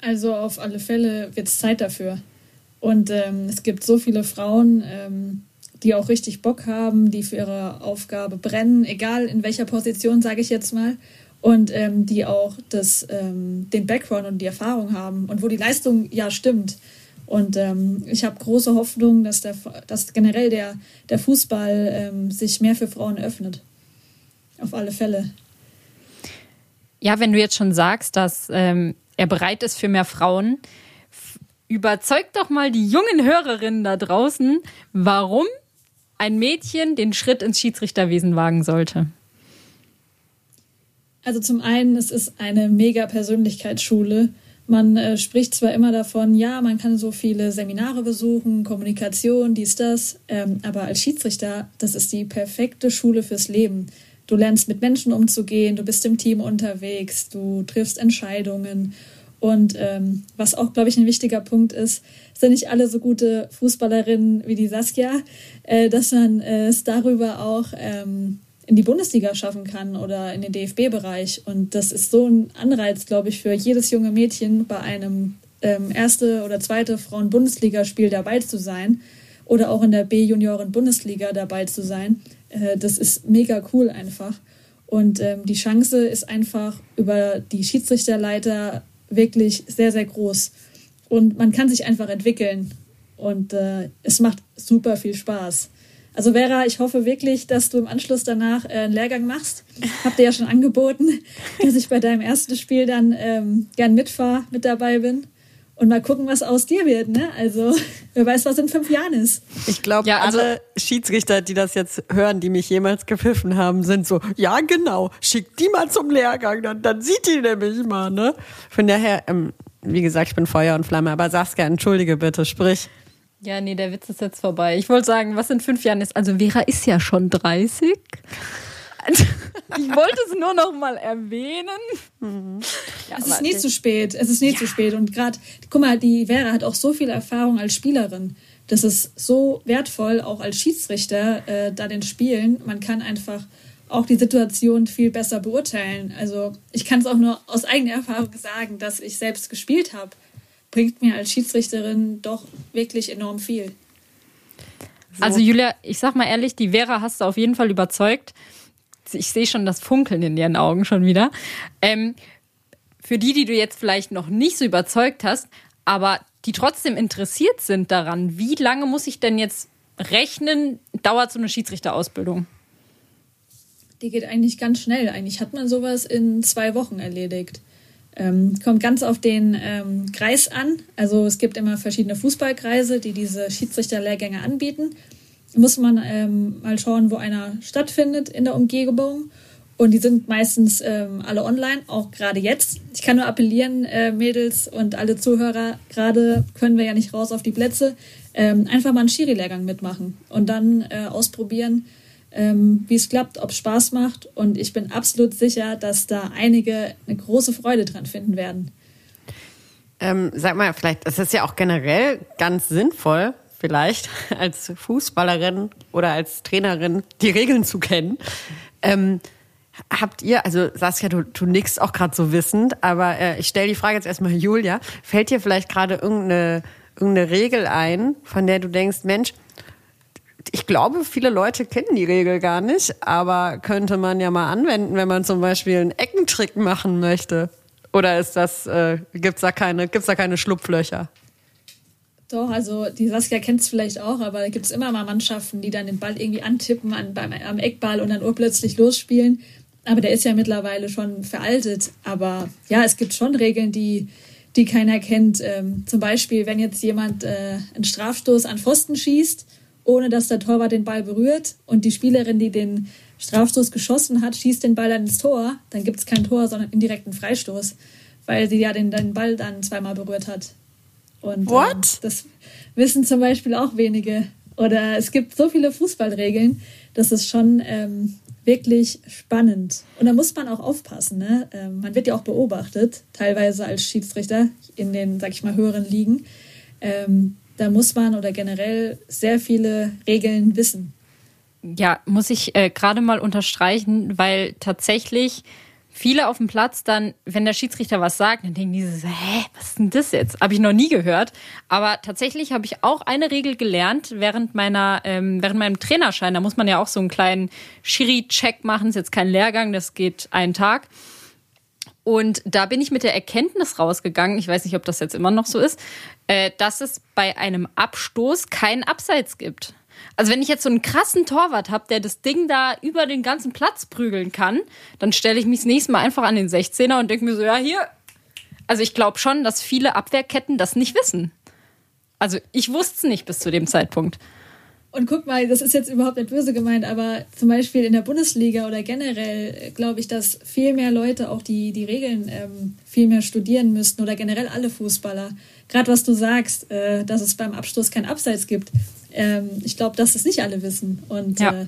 Also auf alle Fälle wird es Zeit dafür. Und ähm, es gibt so viele Frauen, ähm, die auch richtig Bock haben, die für ihre Aufgabe brennen, egal in welcher Position, sage ich jetzt mal. Und ähm, die auch das, ähm, den Background und die Erfahrung haben und wo die Leistung ja stimmt. Und ähm, ich habe große Hoffnung, dass, der, dass generell der, der Fußball ähm, sich mehr für Frauen öffnet. Auf alle Fälle. Ja, wenn du jetzt schon sagst, dass ähm, er bereit ist für mehr Frauen, f- überzeug doch mal die jungen Hörerinnen da draußen, warum ein Mädchen den Schritt ins Schiedsrichterwesen wagen sollte. Also zum einen, es ist eine mega Persönlichkeitsschule. Man äh, spricht zwar immer davon, ja, man kann so viele Seminare besuchen, Kommunikation, dies, das, ähm, aber als Schiedsrichter, das ist die perfekte Schule fürs Leben. Du lernst mit Menschen umzugehen, du bist im Team unterwegs, du triffst Entscheidungen. Und ähm, was auch, glaube ich, ein wichtiger Punkt ist, sind nicht alle so gute Fußballerinnen wie die Saskia, äh, dass man äh, es darüber auch ähm, in die Bundesliga schaffen kann oder in den DFB-Bereich. Und das ist so ein Anreiz, glaube ich, für jedes junge Mädchen bei einem ähm, erste oder zweite Frauen-Bundesligaspiel dabei zu sein oder auch in der B-Junioren-Bundesliga dabei zu sein. Äh, das ist mega cool einfach. Und ähm, die Chance ist einfach über die Schiedsrichterleiter wirklich sehr, sehr groß. Und man kann sich einfach entwickeln. Und äh, es macht super viel Spaß. Also Vera, ich hoffe wirklich, dass du im Anschluss danach äh, einen Lehrgang machst. Hab dir ja schon angeboten, dass ich bei deinem ersten Spiel dann ähm, gern mitfahre, mit dabei bin. Und mal gucken, was aus dir wird. Ne? Also wer weiß, was in fünf Jahren ist. Ich glaube, Ja, also- alle Schiedsrichter, die das jetzt hören, die mich jemals gepfiffen haben, sind so, ja genau, schickt die mal zum Lehrgang, dann, dann sieht die nämlich mal, ne? Von daher, ähm, wie gesagt, ich bin Feuer und Flamme, aber Saskia, entschuldige bitte, sprich. Ja, nee, der Witz ist jetzt vorbei. Ich wollte sagen, was in fünf Jahren ist. Also Vera ist ja schon 30. Ich wollte es nur noch mal erwähnen. Ja, Es ist nie zu spät. Es ist nie zu spät. Und gerade, guck mal, die Vera hat auch so viel Erfahrung als Spielerin. Das ist so wertvoll, auch als Schiedsrichter, äh, da den Spielen. Man kann einfach auch die Situation viel besser beurteilen. Also ich kann es auch nur aus eigener Erfahrung sagen, dass ich selbst gespielt habe, bringt mir als Schiedsrichterin doch wirklich enorm viel. So. Also Julia, ich sag mal ehrlich, die Vera hast du auf jeden Fall überzeugt. Ich sehe schon das Funkeln in ihren Augen schon wieder. Ähm, für die, die du jetzt vielleicht noch nicht so überzeugt hast, aber die trotzdem interessiert sind daran, wie lange muss ich denn jetzt rechnen, dauert so eine Schiedsrichterausbildung? Die geht eigentlich ganz schnell. Eigentlich hat man sowas in zwei Wochen erledigt. Ähm, kommt ganz auf den ähm, Kreis an. Also es gibt immer verschiedene Fußballkreise, die diese Schiedsrichterlehrgänge anbieten. Muss man ähm, mal schauen, wo einer stattfindet in der Umgebung. Und die sind meistens ähm, alle online, auch gerade jetzt. Ich kann nur appellieren, äh, Mädels und alle Zuhörer, gerade können wir ja nicht raus auf die Plätze, ähm, einfach mal einen Schiri-Lehrgang mitmachen und dann äh, ausprobieren, ähm, wie es klappt, ob es Spaß macht. Und ich bin absolut sicher, dass da einige eine große Freude dran finden werden. Ähm, sag mal, vielleicht, es ist ja auch generell ganz sinnvoll, vielleicht als Fußballerin oder als Trainerin die Regeln zu kennen. Ähm, Habt ihr, also Saskia, du, du nix auch gerade so wissend, aber äh, ich stelle die Frage jetzt erstmal Julia. Fällt dir vielleicht gerade irgendeine, irgendeine Regel ein, von der du denkst, Mensch, ich glaube, viele Leute kennen die Regel gar nicht, aber könnte man ja mal anwenden, wenn man zum Beispiel einen Eckentrick machen möchte. Oder ist das, äh, gibt's da keine, da keine Schlupflöcher? Doch, also die Saskia kennt es vielleicht auch, aber da gibt es immer mal Mannschaften, die dann den Ball irgendwie antippen an, beim, am Eckball und dann urplötzlich losspielen. Aber der ist ja mittlerweile schon veraltet. Aber ja, es gibt schon Regeln, die, die keiner kennt. Ähm, zum Beispiel, wenn jetzt jemand äh, einen Strafstoß an Pfosten schießt, ohne dass der Torwart den Ball berührt und die Spielerin, die den Strafstoß geschossen hat, schießt den Ball dann ins Tor, dann gibt es kein Tor, sondern indirekten Freistoß, weil sie ja den, den Ball dann zweimal berührt hat. Und What? Äh, das wissen zum Beispiel auch wenige. Oder es gibt so viele Fußballregeln, das ist schon ähm, wirklich spannend. Und da muss man auch aufpassen. Ne? Ähm, man wird ja auch beobachtet, teilweise als Schiedsrichter in den, sag ich mal, höheren Ligen. Ähm, da muss man oder generell sehr viele Regeln wissen. Ja, muss ich äh, gerade mal unterstreichen, weil tatsächlich viele auf dem Platz dann, wenn der Schiedsrichter was sagt, dann denken die so, hä, was ist denn das jetzt? Habe ich noch nie gehört. Aber tatsächlich habe ich auch eine Regel gelernt während meiner, ähm, während meinem Trainerschein. Da muss man ja auch so einen kleinen Schiri-Check machen. Ist jetzt kein Lehrgang, das geht einen Tag. Und da bin ich mit der Erkenntnis rausgegangen, ich weiß nicht, ob das jetzt immer noch so ist, äh, dass es bei einem Abstoß keinen Abseits gibt. Also wenn ich jetzt so einen krassen Torwart habe, der das Ding da über den ganzen Platz prügeln kann, dann stelle ich mich das nächste Mal einfach an den 16er und denke mir so, ja, hier. Also ich glaube schon, dass viele Abwehrketten das nicht wissen. Also ich wusste es nicht bis zu dem Zeitpunkt. Und guck mal, das ist jetzt überhaupt nicht böse gemeint, aber zum Beispiel in der Bundesliga oder generell glaube ich, dass viel mehr Leute auch die, die Regeln ähm, viel mehr studieren müssten oder generell alle Fußballer. Gerade was du sagst, äh, dass es beim Abstoß kein Abseits gibt ähm, ich glaube, dass das nicht alle wissen. Und ja. äh,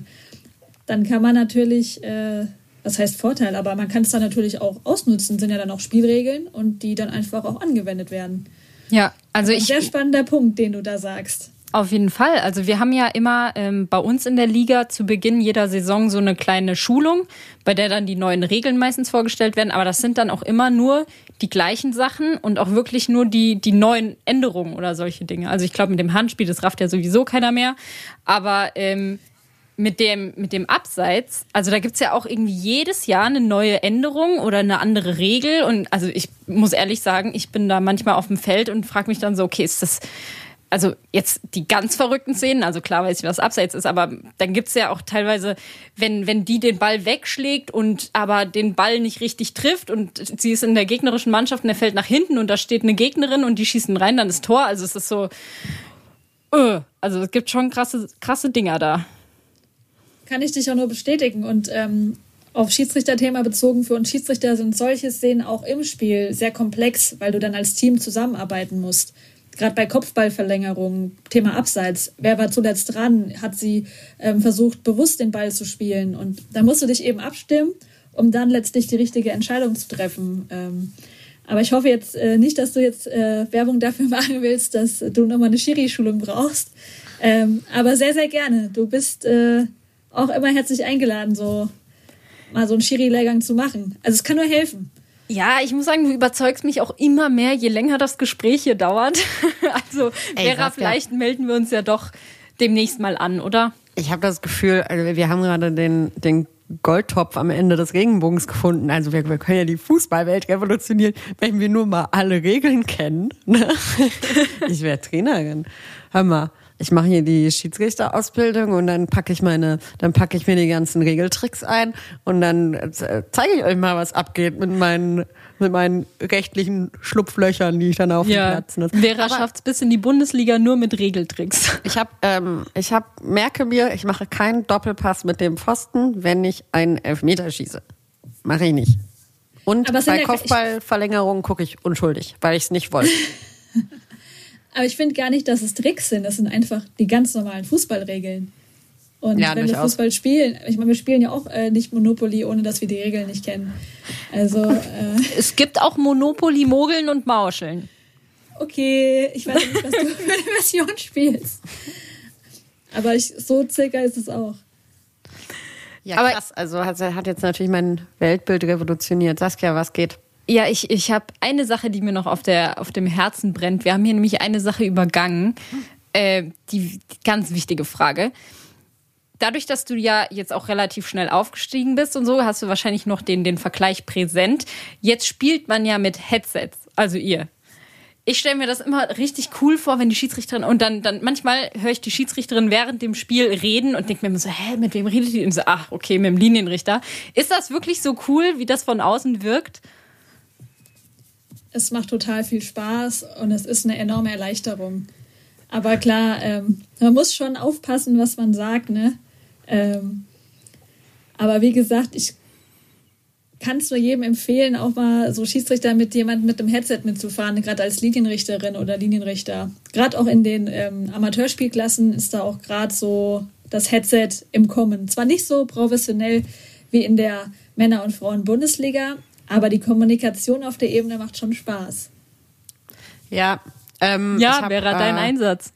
dann kann man natürlich, äh, was heißt Vorteil, aber man kann es dann natürlich auch ausnutzen, sind ja dann auch Spielregeln und die dann einfach auch angewendet werden. Ja, also ich. Ein sehr spannender Punkt, den du da sagst. Auf jeden Fall. Also wir haben ja immer ähm, bei uns in der Liga zu Beginn jeder Saison so eine kleine Schulung, bei der dann die neuen Regeln meistens vorgestellt werden. Aber das sind dann auch immer nur die gleichen Sachen und auch wirklich nur die, die neuen Änderungen oder solche Dinge. Also ich glaube, mit dem Handspiel, das rafft ja sowieso keiner mehr. Aber ähm, mit dem, mit dem Abseits, also da gibt's ja auch irgendwie jedes Jahr eine neue Änderung oder eine andere Regel. Und also ich muss ehrlich sagen, ich bin da manchmal auf dem Feld und frage mich dann so, okay, ist das also jetzt die ganz verrückten Szenen, also klar weiß ich, was abseits ist, aber dann gibt's ja auch teilweise, wenn, wenn die den Ball wegschlägt und aber den Ball nicht richtig trifft und sie ist in der gegnerischen Mannschaft und er fällt nach hinten und da steht eine Gegnerin und die schießen rein, dann ist Tor. Also es ist so, uh, also es gibt schon krasse, krasse Dinger da. Kann ich dich auch nur bestätigen und ähm, auf Schiedsrichterthema bezogen, für uns Schiedsrichter sind solche Szenen auch im Spiel sehr komplex, weil du dann als Team zusammenarbeiten musst gerade bei Kopfballverlängerungen, Thema Abseits, wer war zuletzt dran? Hat sie ähm, versucht, bewusst den Ball zu spielen? Und da musst du dich eben abstimmen, um dann letztlich die richtige Entscheidung zu treffen. Ähm, aber ich hoffe jetzt äh, nicht, dass du jetzt äh, Werbung dafür machen willst, dass du nochmal eine Schiri-Schulung brauchst. Ähm, aber sehr, sehr gerne. Du bist äh, auch immer herzlich eingeladen, so mal so einen Schiri-Lehrgang zu machen. Also es kann nur helfen. Ja, ich muss sagen, du überzeugst mich auch immer mehr, je länger das Gespräch hier dauert. also, Ey, Vera, Saskia. vielleicht melden wir uns ja doch demnächst mal an, oder? Ich habe das Gefühl, also wir haben gerade den, den Goldtopf am Ende des Regenbogens gefunden. Also wir, wir können ja die Fußballwelt revolutionieren, wenn wir nur mal alle Regeln kennen. ne? ich wäre Trainerin. Hör mal, ich mache hier die Schiedsrichterausbildung und dann packe ich meine, dann packe ich mir die ganzen Regeltricks ein und dann äh, zeige ich euch mal, was abgeht mit meinen mit meinen rechtlichen Schlupflöchern, die ich dann auf den Platz nutze. Vera schafft's bis in die Bundesliga nur mit Regeltricks. Ich habe, ähm, ich hab, merke mir, ich mache keinen Doppelpass mit dem Pfosten, wenn ich einen Elfmeter schieße. Mache ich nicht. Und bei ja- Kopfballverlängerungen gucke ich unschuldig, weil ich es nicht wollte. Aber ich finde gar nicht, dass es Tricks sind. Das sind einfach die ganz normalen Fußballregeln. Und Ja, wenn wir. Fußball spielen, ich meine, wir spielen ja auch äh, nicht Monopoly, ohne dass wir die Regeln nicht kennen. Also, äh, Es gibt auch Monopoly, Mogeln und Mauscheln. okay, ich weiß nicht, was du für eine Version spielst. Aber ich, so circa ist es auch. Ja, Aber- krass. Also hat, hat jetzt natürlich mein Weltbild revolutioniert. Saskia, was geht? Ja, ich, ich habe eine Sache, die mir noch auf, der, auf dem Herzen brennt. Wir haben hier nämlich eine Sache übergangen. Äh, die, die ganz wichtige Frage. Dadurch, dass du ja jetzt auch relativ schnell aufgestiegen bist und so, hast du wahrscheinlich noch den, den Vergleich präsent. Jetzt spielt man ja mit Headsets, also ihr. Ich stelle mir das immer richtig cool vor, wenn die Schiedsrichterin und dann, dann manchmal höre ich die Schiedsrichterin während dem Spiel reden und denke mir immer so, hä, mit wem redet die? Und so, ach, okay, mit dem Linienrichter. Ist das wirklich so cool, wie das von außen wirkt? Es macht total viel Spaß und es ist eine enorme Erleichterung. Aber klar, ähm, man muss schon aufpassen, was man sagt, ne? Ähm, aber wie gesagt, ich kann es nur jedem empfehlen, auch mal so Schiedsrichter mit jemandem mit dem Headset mitzufahren, gerade als Linienrichterin oder Linienrichter. Gerade auch in den ähm, Amateurspielklassen ist da auch gerade so das Headset im Kommen. Zwar nicht so professionell wie in der Männer- und Frauen-Bundesliga, aber die Kommunikation auf der Ebene macht schon Spaß. Ja, ähm, ich Ja, hab, wäre dein äh, Einsatz.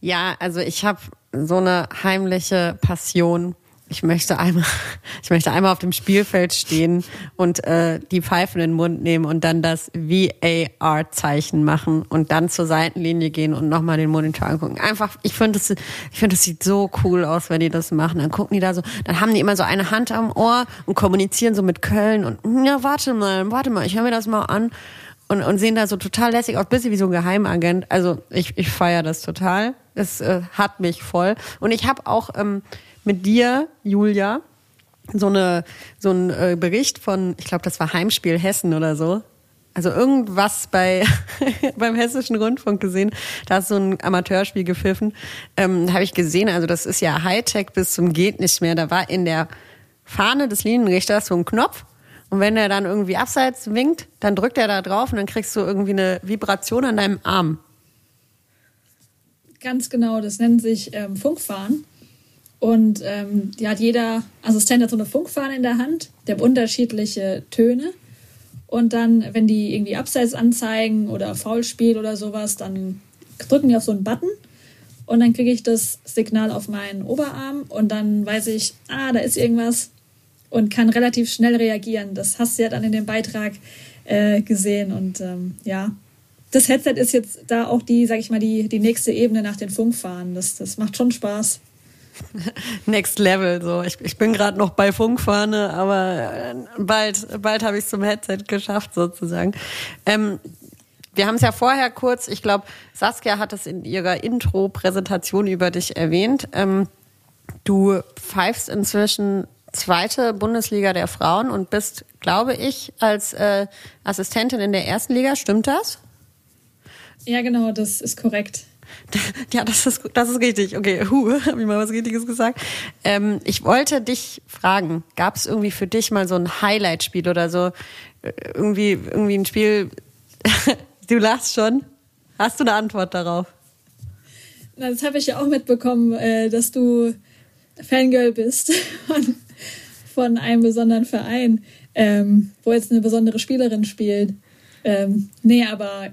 Ja, also ich habe so eine heimliche Passion. Ich möchte einmal, ich möchte einmal auf dem Spielfeld stehen und äh, die Pfeife in den Mund nehmen und dann das VAR-Zeichen machen und dann zur Seitenlinie gehen und nochmal den Monitor angucken. Einfach, ich finde, das, ich finde, das sieht so cool aus, wenn die das machen. Dann gucken die da so, dann haben die immer so eine Hand am Ohr und kommunizieren so mit Köln und "Hm, ja, warte mal, warte mal, ich höre mir das mal an und, und sehen da so total lässig aus, bisschen wie so ein Geheimagent. Also ich, ich feiere das total. Es äh, hat mich voll. Und ich habe auch ähm, mit dir, Julia, so eine so ein äh, Bericht von, ich glaube, das war Heimspiel Hessen oder so. Also irgendwas bei beim Hessischen Rundfunk gesehen. Da ist so ein Amateurspiel gepfiffen. Ähm, habe ich gesehen. Also das ist ja Hightech bis zum geht nicht mehr. Da war in der Fahne des Linienrichters so ein Knopf. Und wenn er dann irgendwie abseits winkt, dann drückt er da drauf und dann kriegst du irgendwie eine Vibration an deinem Arm. Ganz genau, das nennt sich ähm, Funkfahren. Und ähm, die hat jeder Assistent hat so eine Funkfahne in der Hand, der hat unterschiedliche Töne. Und dann, wenn die irgendwie Abseits anzeigen oder Foulspiel oder sowas, dann drücken die auf so einen Button und dann kriege ich das Signal auf meinen Oberarm und dann weiß ich, ah, da ist irgendwas und kann relativ schnell reagieren. Das hast du ja dann in dem Beitrag äh, gesehen und ähm, ja, das Headset ist jetzt da auch die, sag ich mal, die, die nächste Ebene nach den Funkfahren. Das, das macht schon Spaß. Next Level. So, ich, ich bin gerade noch bei Funkfahne, aber äh, bald, bald habe ich es zum Headset geschafft sozusagen. Ähm, wir haben es ja vorher kurz, ich glaube, Saskia hat es in ihrer Intro-Präsentation über dich erwähnt. Ähm, du pfeifst inzwischen zweite Bundesliga der Frauen und bist, glaube ich, als äh, Assistentin in der ersten Liga. Stimmt das? Ja, genau, das ist korrekt. Ja, das ist, das ist richtig. Okay, hu, habe ich mal was Richtiges gesagt. Ähm, ich wollte dich fragen, gab es irgendwie für dich mal so ein Highlight-Spiel oder so? Äh, Irgendwie, irgendwie ein Spiel, du lachst schon. Hast du eine Antwort darauf? Na, Das habe ich ja auch mitbekommen, äh, dass du Fangirl bist von, von einem besonderen Verein, ähm, wo jetzt eine besondere Spielerin spielt. Ähm, nee, aber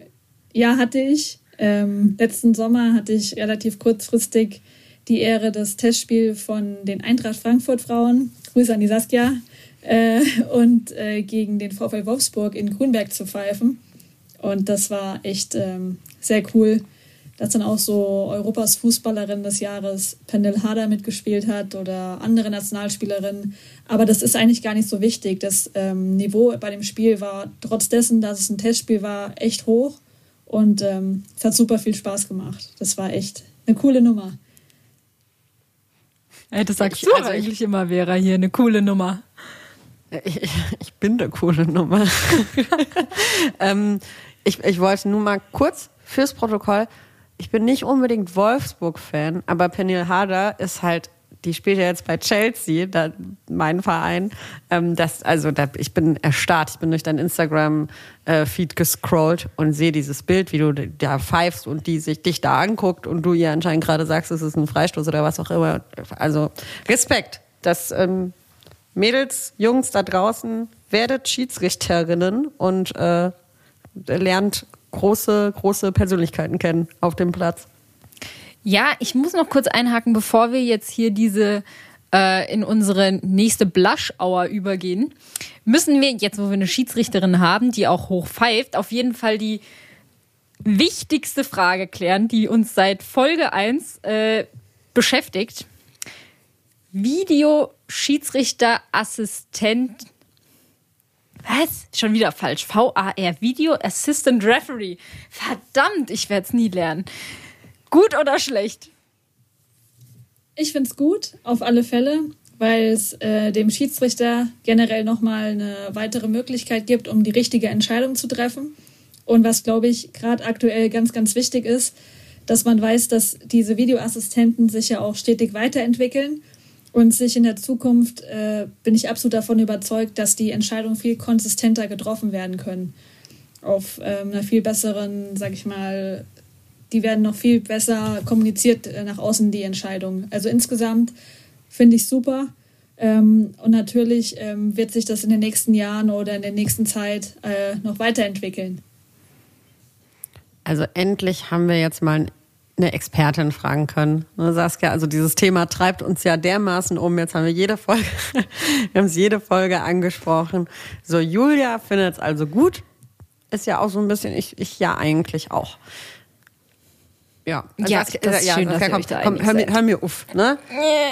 ja, hatte ich. Ähm, letzten Sommer hatte ich relativ kurzfristig die Ehre, das Testspiel von den Eintracht Frankfurt Frauen, Grüße an die Saskia, äh, und äh, gegen den VfL Wolfsburg in Grünberg zu pfeifen. Und das war echt ähm, sehr cool, dass dann auch so Europas Fußballerin des Jahres Pendel Harder mitgespielt hat oder andere Nationalspielerinnen. Aber das ist eigentlich gar nicht so wichtig. Das ähm, Niveau bei dem Spiel war trotz dessen, dass es ein Testspiel war, echt hoch. Und ähm, es hat super viel Spaß gemacht. Das war echt eine coole Nummer. Ey, das sagst ich, du also eigentlich ich, immer, Vera, hier eine coole Nummer. Ich, ich bin eine coole Nummer. ähm, ich, ich wollte nur mal kurz fürs Protokoll, ich bin nicht unbedingt Wolfsburg-Fan, aber Penil Harder ist halt, die spielt ja jetzt bei Chelsea, da, mein Verein. Ähm, das, also da, ich bin erstarrt, ich bin durch dein Instagram-Feed äh, gescrollt und sehe dieses Bild, wie du da pfeifst und die sich dich da anguckt und du ihr anscheinend gerade sagst, es ist ein Freistoß oder was auch immer. Also Respekt. Das ähm, Mädels, Jungs da draußen, werdet Schiedsrichterinnen und äh, lernt große, große Persönlichkeiten kennen auf dem Platz. Ja, ich muss noch kurz einhaken, bevor wir jetzt hier diese äh, in unsere nächste Blush-Hour übergehen, müssen wir, jetzt wo wir eine Schiedsrichterin haben, die auch hoch pfeift, auf jeden Fall die wichtigste Frage klären, die uns seit Folge 1 äh, beschäftigt. Videoschiedsrichterassistent was? Schon wieder falsch. VAR, Video Assistant Referee. Verdammt, ich werde es nie lernen. Gut oder schlecht? Ich finde es gut, auf alle Fälle, weil es äh, dem Schiedsrichter generell nochmal eine weitere Möglichkeit gibt, um die richtige Entscheidung zu treffen. Und was, glaube ich, gerade aktuell ganz, ganz wichtig ist, dass man weiß, dass diese Videoassistenten sich ja auch stetig weiterentwickeln und sich in der Zukunft äh, bin ich absolut davon überzeugt, dass die Entscheidungen viel konsistenter getroffen werden können. Auf ähm, einer viel besseren, sag ich mal, die werden noch viel besser kommuniziert äh, nach außen, die Entscheidungen. Also insgesamt finde ich super. Ähm, und natürlich ähm, wird sich das in den nächsten Jahren oder in der nächsten Zeit äh, noch weiterentwickeln. Also endlich haben wir jetzt mal ein eine Expertin fragen können. Ne, Saskia, also dieses Thema treibt uns ja dermaßen um. Jetzt haben wir jede Folge, wir haben es jede Folge angesprochen. So, Julia findet es also gut. Ist ja auch so ein bisschen, ich, ich ja eigentlich auch. Ja, also ja, Saskia, das ist ja, schön, Saskia, komm, komm, hör, mir, hör mir auf. Ne?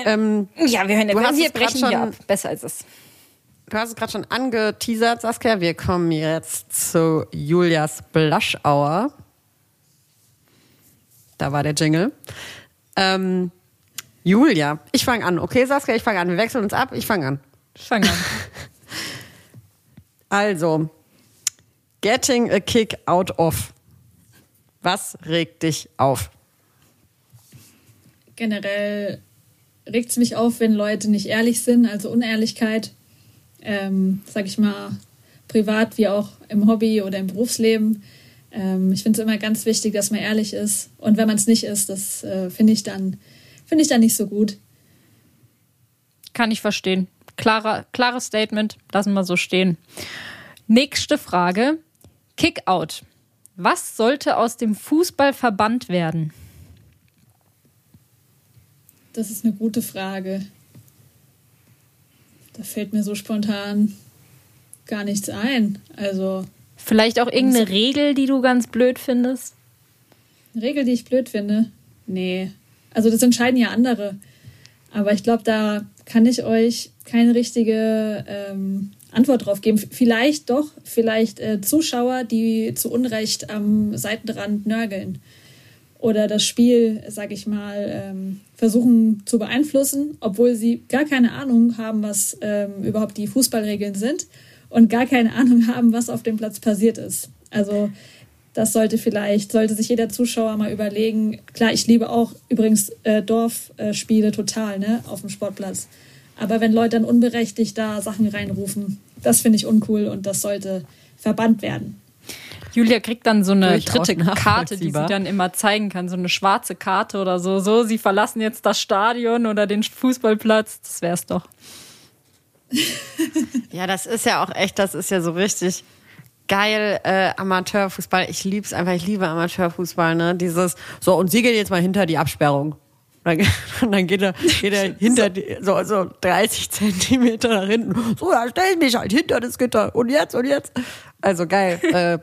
Ähm, ja, wir hören ja, hier brechen schon, ab. Besser als es. Du hast es gerade schon angeteasert, Saskia. Wir kommen jetzt zu Julias Blush Hour. Da war der Jingle. Ähm, Julia, ich fange an. Okay, Saskia, ich fange an. Wir wechseln uns ab. Ich fange an. Ich fange an. also, getting a kick out of. Was regt dich auf? Generell regt es mich auf, wenn Leute nicht ehrlich sind, also Unehrlichkeit, ähm, sag ich mal, privat wie auch im Hobby oder im Berufsleben. Ähm, ich finde es immer ganz wichtig, dass man ehrlich ist. Und wenn man es nicht ist, das äh, finde ich, dann, find ich dann nicht so gut. Kann ich verstehen. Klarer, klares Statement, lassen wir so stehen. Nächste Frage. Kickout. Was sollte aus dem Fußball verbannt werden? Das ist eine gute Frage. Da fällt mir so spontan gar nichts ein. Also Vielleicht auch irgendeine Regel, die du ganz blöd findest? Eine Regel, die ich blöd finde? Nee. Also das entscheiden ja andere. Aber ich glaube, da kann ich euch keine richtige ähm, Antwort drauf geben. Vielleicht doch, vielleicht äh, Zuschauer, die zu Unrecht am Seitenrand nörgeln oder das Spiel, sag ich mal, ähm, versuchen zu beeinflussen, obwohl sie gar keine Ahnung haben, was ähm, überhaupt die Fußballregeln sind und gar keine Ahnung haben, was auf dem Platz passiert ist. Also das sollte vielleicht, sollte sich jeder Zuschauer mal überlegen. Klar, ich liebe auch übrigens äh, Dorfspiele total, ne, auf dem Sportplatz. Aber wenn Leute dann unberechtigt da Sachen reinrufen, das finde ich uncool und das sollte verbannt werden. Julia kriegt dann so eine dritte Karte, die sie dann immer zeigen kann, so eine schwarze Karte oder so. So, sie verlassen jetzt das Stadion oder den Fußballplatz. Das wär's doch. ja, das ist ja auch echt, das ist ja so richtig geil äh, Amateurfußball. Ich lieb's einfach, ich liebe Amateurfußball, ne? Dieses so und sie gehen jetzt mal hinter die Absperrung. Und dann, geht er, geht er hinter die, so, so 30 Zentimeter nach hinten. So, da stell ich mich halt hinter das Gitter. Und jetzt, und jetzt. Also geil. äh,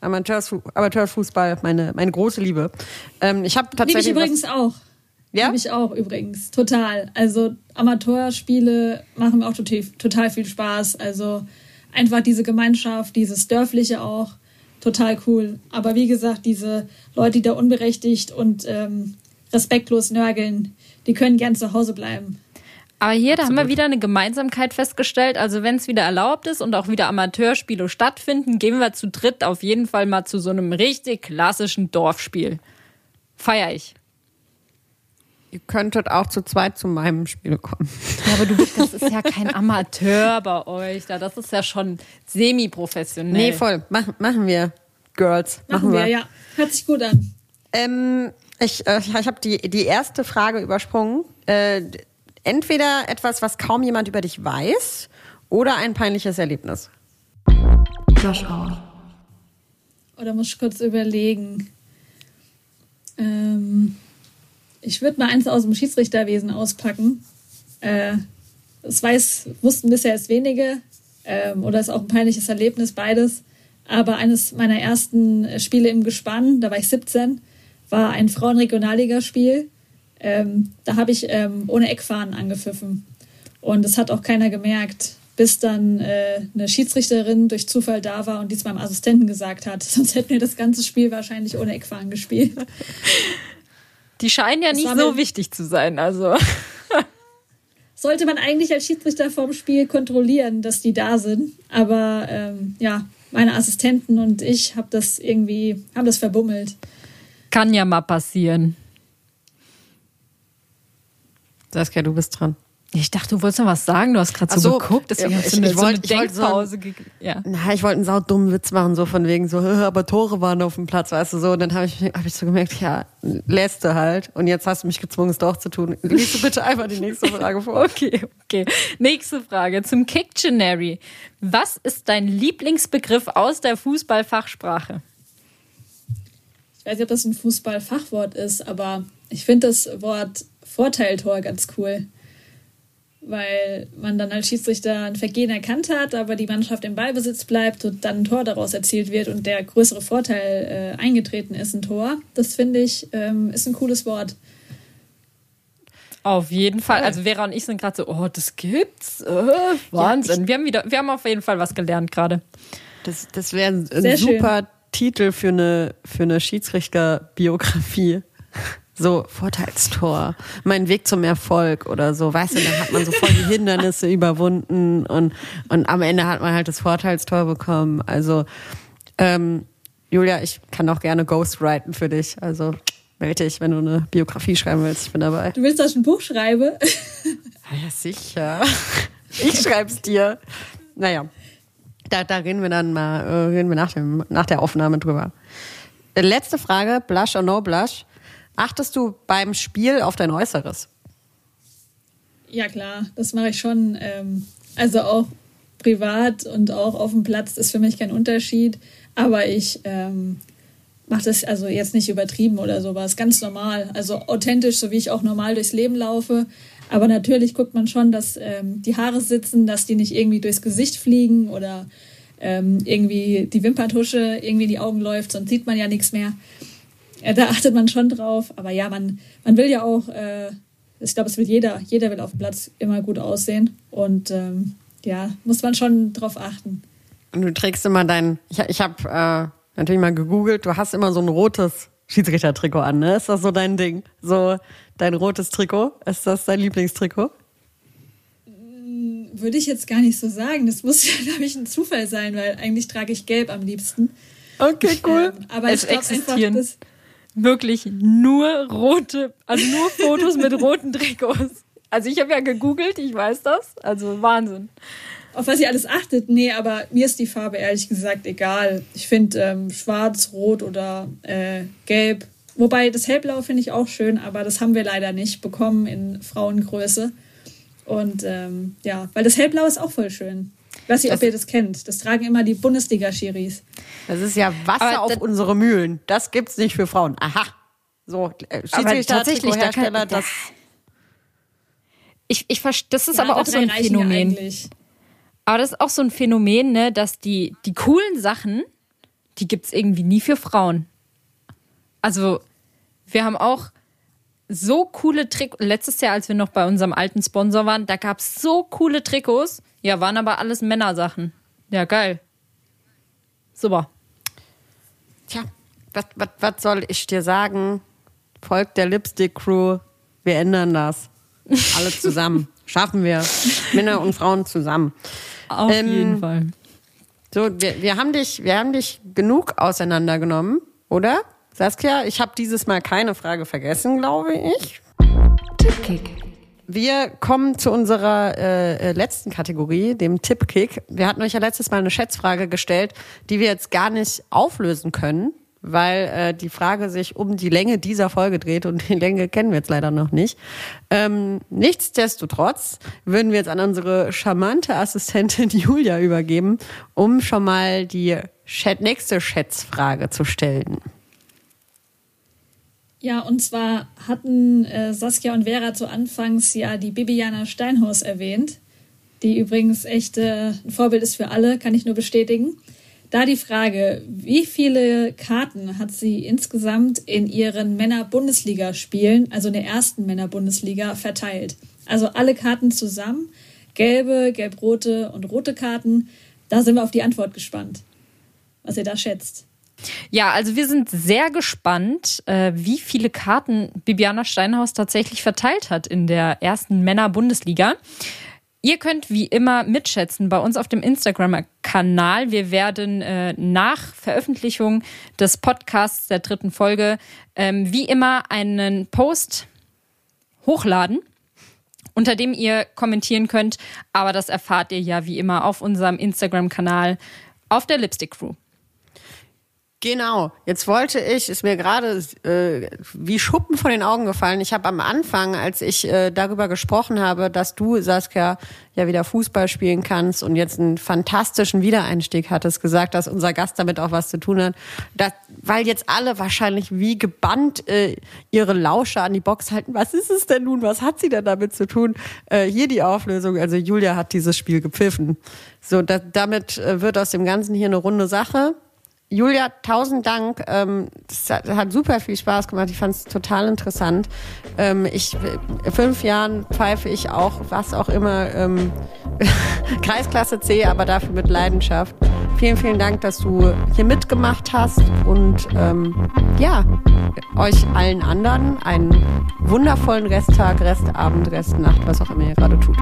Amateursfu Amateurfußball, meine, meine große Liebe. Ähm, ich habe Liebe tatsächlich. ich übrigens auch. Ja? Liebe ich auch übrigens. Total. Also Amateurspiele machen mir auch total, total viel Spaß. Also einfach diese Gemeinschaft, dieses Dörfliche auch. Total cool. Aber wie gesagt, diese Leute, die da unberechtigt und ähm, respektlos nörgeln, die können gern zu Hause bleiben. Aber hier, da haben wir wieder eine Gemeinsamkeit festgestellt. Also wenn es wieder erlaubt ist und auch wieder Amateurspiele stattfinden, gehen wir zu dritt auf jeden Fall mal zu so einem richtig klassischen Dorfspiel. Feier ich. Ihr könntet auch zu zweit zu meinem Spiel kommen. Ja, aber du, das ist ja kein Amateur bei euch da. Das ist ja schon semi-professionell. Nee, voll. Mach, machen wir, Girls. Machen, wir, ja. Hört sich gut an. Ähm, ich äh, ich habe die, die erste Frage übersprungen. Äh, entweder etwas, was kaum jemand über dich weiß, oder ein peinliches Erlebnis. Josh Hour. Oder muss ich kurz überlegen? Ähm, ich würde mal eins aus dem Schiedsrichterwesen auspacken. Äh, das weiß, wussten bisher erst wenige. Ähm, oder ist auch ein peinliches Erlebnis, beides. Aber eines meiner ersten Spiele im Gespann, da war ich 17, war ein Frauenregionalligaspiel. Ähm, da habe ich ähm, ohne Eckfahnen angepfiffen. Und das hat auch keiner gemerkt, bis dann äh, eine Schiedsrichterin durch Zufall da war und dies meinem Assistenten gesagt hat. Sonst hätten wir das ganze Spiel wahrscheinlich ohne Eckfahnen gespielt. Die scheinen ja nicht war so wichtig zu sein. Also Sollte man eigentlich als Schiedsrichter vorm Spiel kontrollieren, dass die da sind. Aber ähm, ja, meine Assistenten und ich hab das irgendwie, haben das verbummelt. Kann ja mal passieren. Saskia, du bist dran. Ich dachte, du wolltest noch was sagen. Du hast gerade so, so, geguckt, deswegen ja, hast ich- du eine, ich so eine wollte- ich wollte so- Denkpause. Ja. Na, ich wollte einen saudummen Witz machen, so von wegen so, aber Tore waren auf dem Platz, weißt du so. Und dann habe ich, hab ich so gemerkt, ja, lässt du halt. Und jetzt hast du mich gezwungen, es doch zu tun. Lies du bitte einfach die nächste Frage vor. Okay, okay. Nächste Frage zum Kictionary. Was ist dein Lieblingsbegriff aus der Fußballfachsprache? Ich weiß nicht, ob das ein Fußballfachwort ist, aber ich finde das Wort Vorteiltor ganz cool. Weil man dann als Schiedsrichter ein Vergehen erkannt hat, aber die Mannschaft im Ballbesitz bleibt und dann ein Tor daraus erzielt wird und der größere Vorteil äh, eingetreten ist, ein Tor. Das finde ich, ähm, ist ein cooles Wort. Auf jeden Fall. Also Vera und ich sind gerade so, oh, das gibt's. Äh, Wahnsinn. wir haben wieder, wir haben auf jeden Fall was gelernt gerade. Das, das wäre ein, ein Sehr schön. Titel für eine, für eine Schiedsrichterbiografie. So, Vorteilstor, mein Weg zum Erfolg oder so, weißt du, dann hat man so voll die Hindernisse überwunden und, und am Ende hat man halt das Vorteilstor bekommen. Also, ähm, Julia, ich kann auch gerne ghostwriten für dich. Also, melde dich, wenn du eine Biografie schreiben willst. Ich bin dabei. Du willst, dass ich ein Buch schreibe? Ja, sicher. Ich schreib's dir. Naja, da, da reden wir dann mal, äh, reden wir nach, dem, nach der Aufnahme drüber. Letzte Frage, Blush or No Blush. Achtest du beim Spiel auf dein Äußeres? Ja, klar, das mache ich schon. Ähm, also auch privat und auch auf dem Platz ist für mich kein Unterschied. Aber ich ähm, mache das also jetzt nicht übertrieben oder sowas. Ganz normal. Also authentisch, so wie ich auch normal durchs Leben laufe. Aber natürlich guckt man schon, dass ähm, die Haare sitzen, dass die nicht irgendwie durchs Gesicht fliegen oder ähm, irgendwie die Wimperntusche irgendwie in die Augen läuft, sonst sieht man ja nichts mehr. Ja, da achtet man schon drauf. Aber ja, man, man will ja auch, äh, ich glaube, es will jeder, jeder will auf dem Platz immer gut aussehen. Und ähm, ja, muss man schon drauf achten. Und du trägst immer dein, ich, ich habe äh, natürlich mal gegoogelt, du hast immer so ein rotes Schiedsrichtertrikot an, ne? Ist das so dein Ding? So dein rotes Trikot? Ist das dein Lieblingstrikot? Würde ich jetzt gar nicht so sagen. Das muss ja, glaube ich, ein Zufall sein, weil eigentlich trage ich gelb am liebsten. Okay, cool. Ähm, aber Es einfach, existieren. das, Wirklich nur rote, also nur Fotos mit roten Trikots. Also ich habe ja gegoogelt, ich weiß das. Also Wahnsinn. Auf was ihr alles achtet, nee, aber mir ist die Farbe ehrlich gesagt egal. Ich finde ähm, schwarz, rot oder äh, gelb. Wobei das hellblau finde ich auch schön, aber das haben wir leider nicht bekommen in Frauengröße. Und ähm, ja, weil das hellblau ist auch voll schön. Ich weiß nicht, ob Das- ihr das kennt. Das tragen immer die Bundesliga-Schiris. Das ist ja Wasser Aber auf das- unsere Mühlen. Das gibt's nicht für Frauen. Aha. So, äh, Aber Schiedsrichter, tatsächlich, da kann- da- das Ich, ich das ist Ja, aber auch so ein Phänomen. eigentlich. Aber das ist auch so ein Phänomen, ne, dass die, die coolen Sachen, die gibt's irgendwie nie für Frauen. Also, wir haben auch so coole Trikots. Letztes Jahr, als wir noch bei unserem alten Sponsor waren, da gab's so coole Trikots. Ja, waren aber alles Männersachen. Ja, geil. Super. Tja, was, was, was soll ich dir sagen? Folgt der Lipstick Crew. Wir ändern das. Alle zusammen. Schaffen wir. Männer und Frauen zusammen. Auf Ähm, jeden Fall. So, wir, wir, haben dich, wir haben dich genug auseinandergenommen, oder? Saskia, ich habe dieses Mal keine Frage vergessen, glaube ich. Tippkick. Wir kommen zu unserer äh, äh, letzten Kategorie, dem Tippkick. Wir hatten euch ja letztes Mal eine Schätzfrage gestellt, die wir jetzt gar nicht auflösen können, weil äh, die Frage sich um die Länge dieser Folge dreht und die Länge kennen wir jetzt leider noch nicht. Ähm, nichtsdestotrotz würden wir jetzt an unsere charmante Assistentin Julia übergeben, um schon mal die Schät nächste Schätzfrage zu stellen. Ja, und zwar hatten äh, Saskia und Vera zu Anfangs ja die Bibiana Steinhaus erwähnt, die übrigens echt äh, ein Vorbild ist für alle, kann ich nur bestätigen. Da die Frage, wie viele Karten hat sie insgesamt in ihren Männer-Bundesliga-Spielen, also in der ersten Männer-Bundesliga, verteilt? Also alle Karten zusammen, gelbe, gelb-rote und rote Karten. Da sind wir auf die Antwort gespannt, was ihr da schätzt. Ja, also wir sind sehr gespannt, äh, wie viele Karten Bibiana Steinhaus tatsächlich verteilt hat in der ersten Männer-Bundesliga. Ihr könnt wie immer mitschätzen bei uns auf dem Instagram-Kanal. Wir werden äh, nach Veröffentlichung des Podcasts der dritten Folge ähm, wie immer einen Post hochladen, unter dem ihr kommentieren könnt. Aber das erfahrt ihr ja wie immer auf unserem Instagram-Kanal auf der Lipstick Crew. Genau. Jetzt wollte ich, ist mir gerade äh, wie Schuppen von den Augen gefallen. Ich habe am Anfang, als ich äh, darüber gesprochen habe, dass du, Saskia, ja wieder Fußball spielen kannst und jetzt einen fantastischen Wiedereinstieg hattest, gesagt, dass unser Gast damit auch was zu tun hat. Das, weil jetzt alle wahrscheinlich wie gebannt äh, ihre Lauscher an die Box halten. Was ist es denn nun? Was hat sie denn damit zu tun? Äh, hier die Auflösung. Also Julia hat dieses Spiel gepfiffen. So, da, damit äh, wird aus dem Ganzen hier eine runde Sache. Julia, tausend Dank. Ähm, das hat, super viel Spaß gemacht. Ich fand es total interessant. Ähm, ich, in fünf Jahren pfeife ich auch, was auch immer, ähm, Kreisklasse C, aber dafür mit Leidenschaft. Vielen, vielen Dank, dass du hier mitgemacht hast und ähm, ja, euch allen anderen einen wundervollen Resttag, Restabend, Restnacht, was auch immer ihr gerade tut.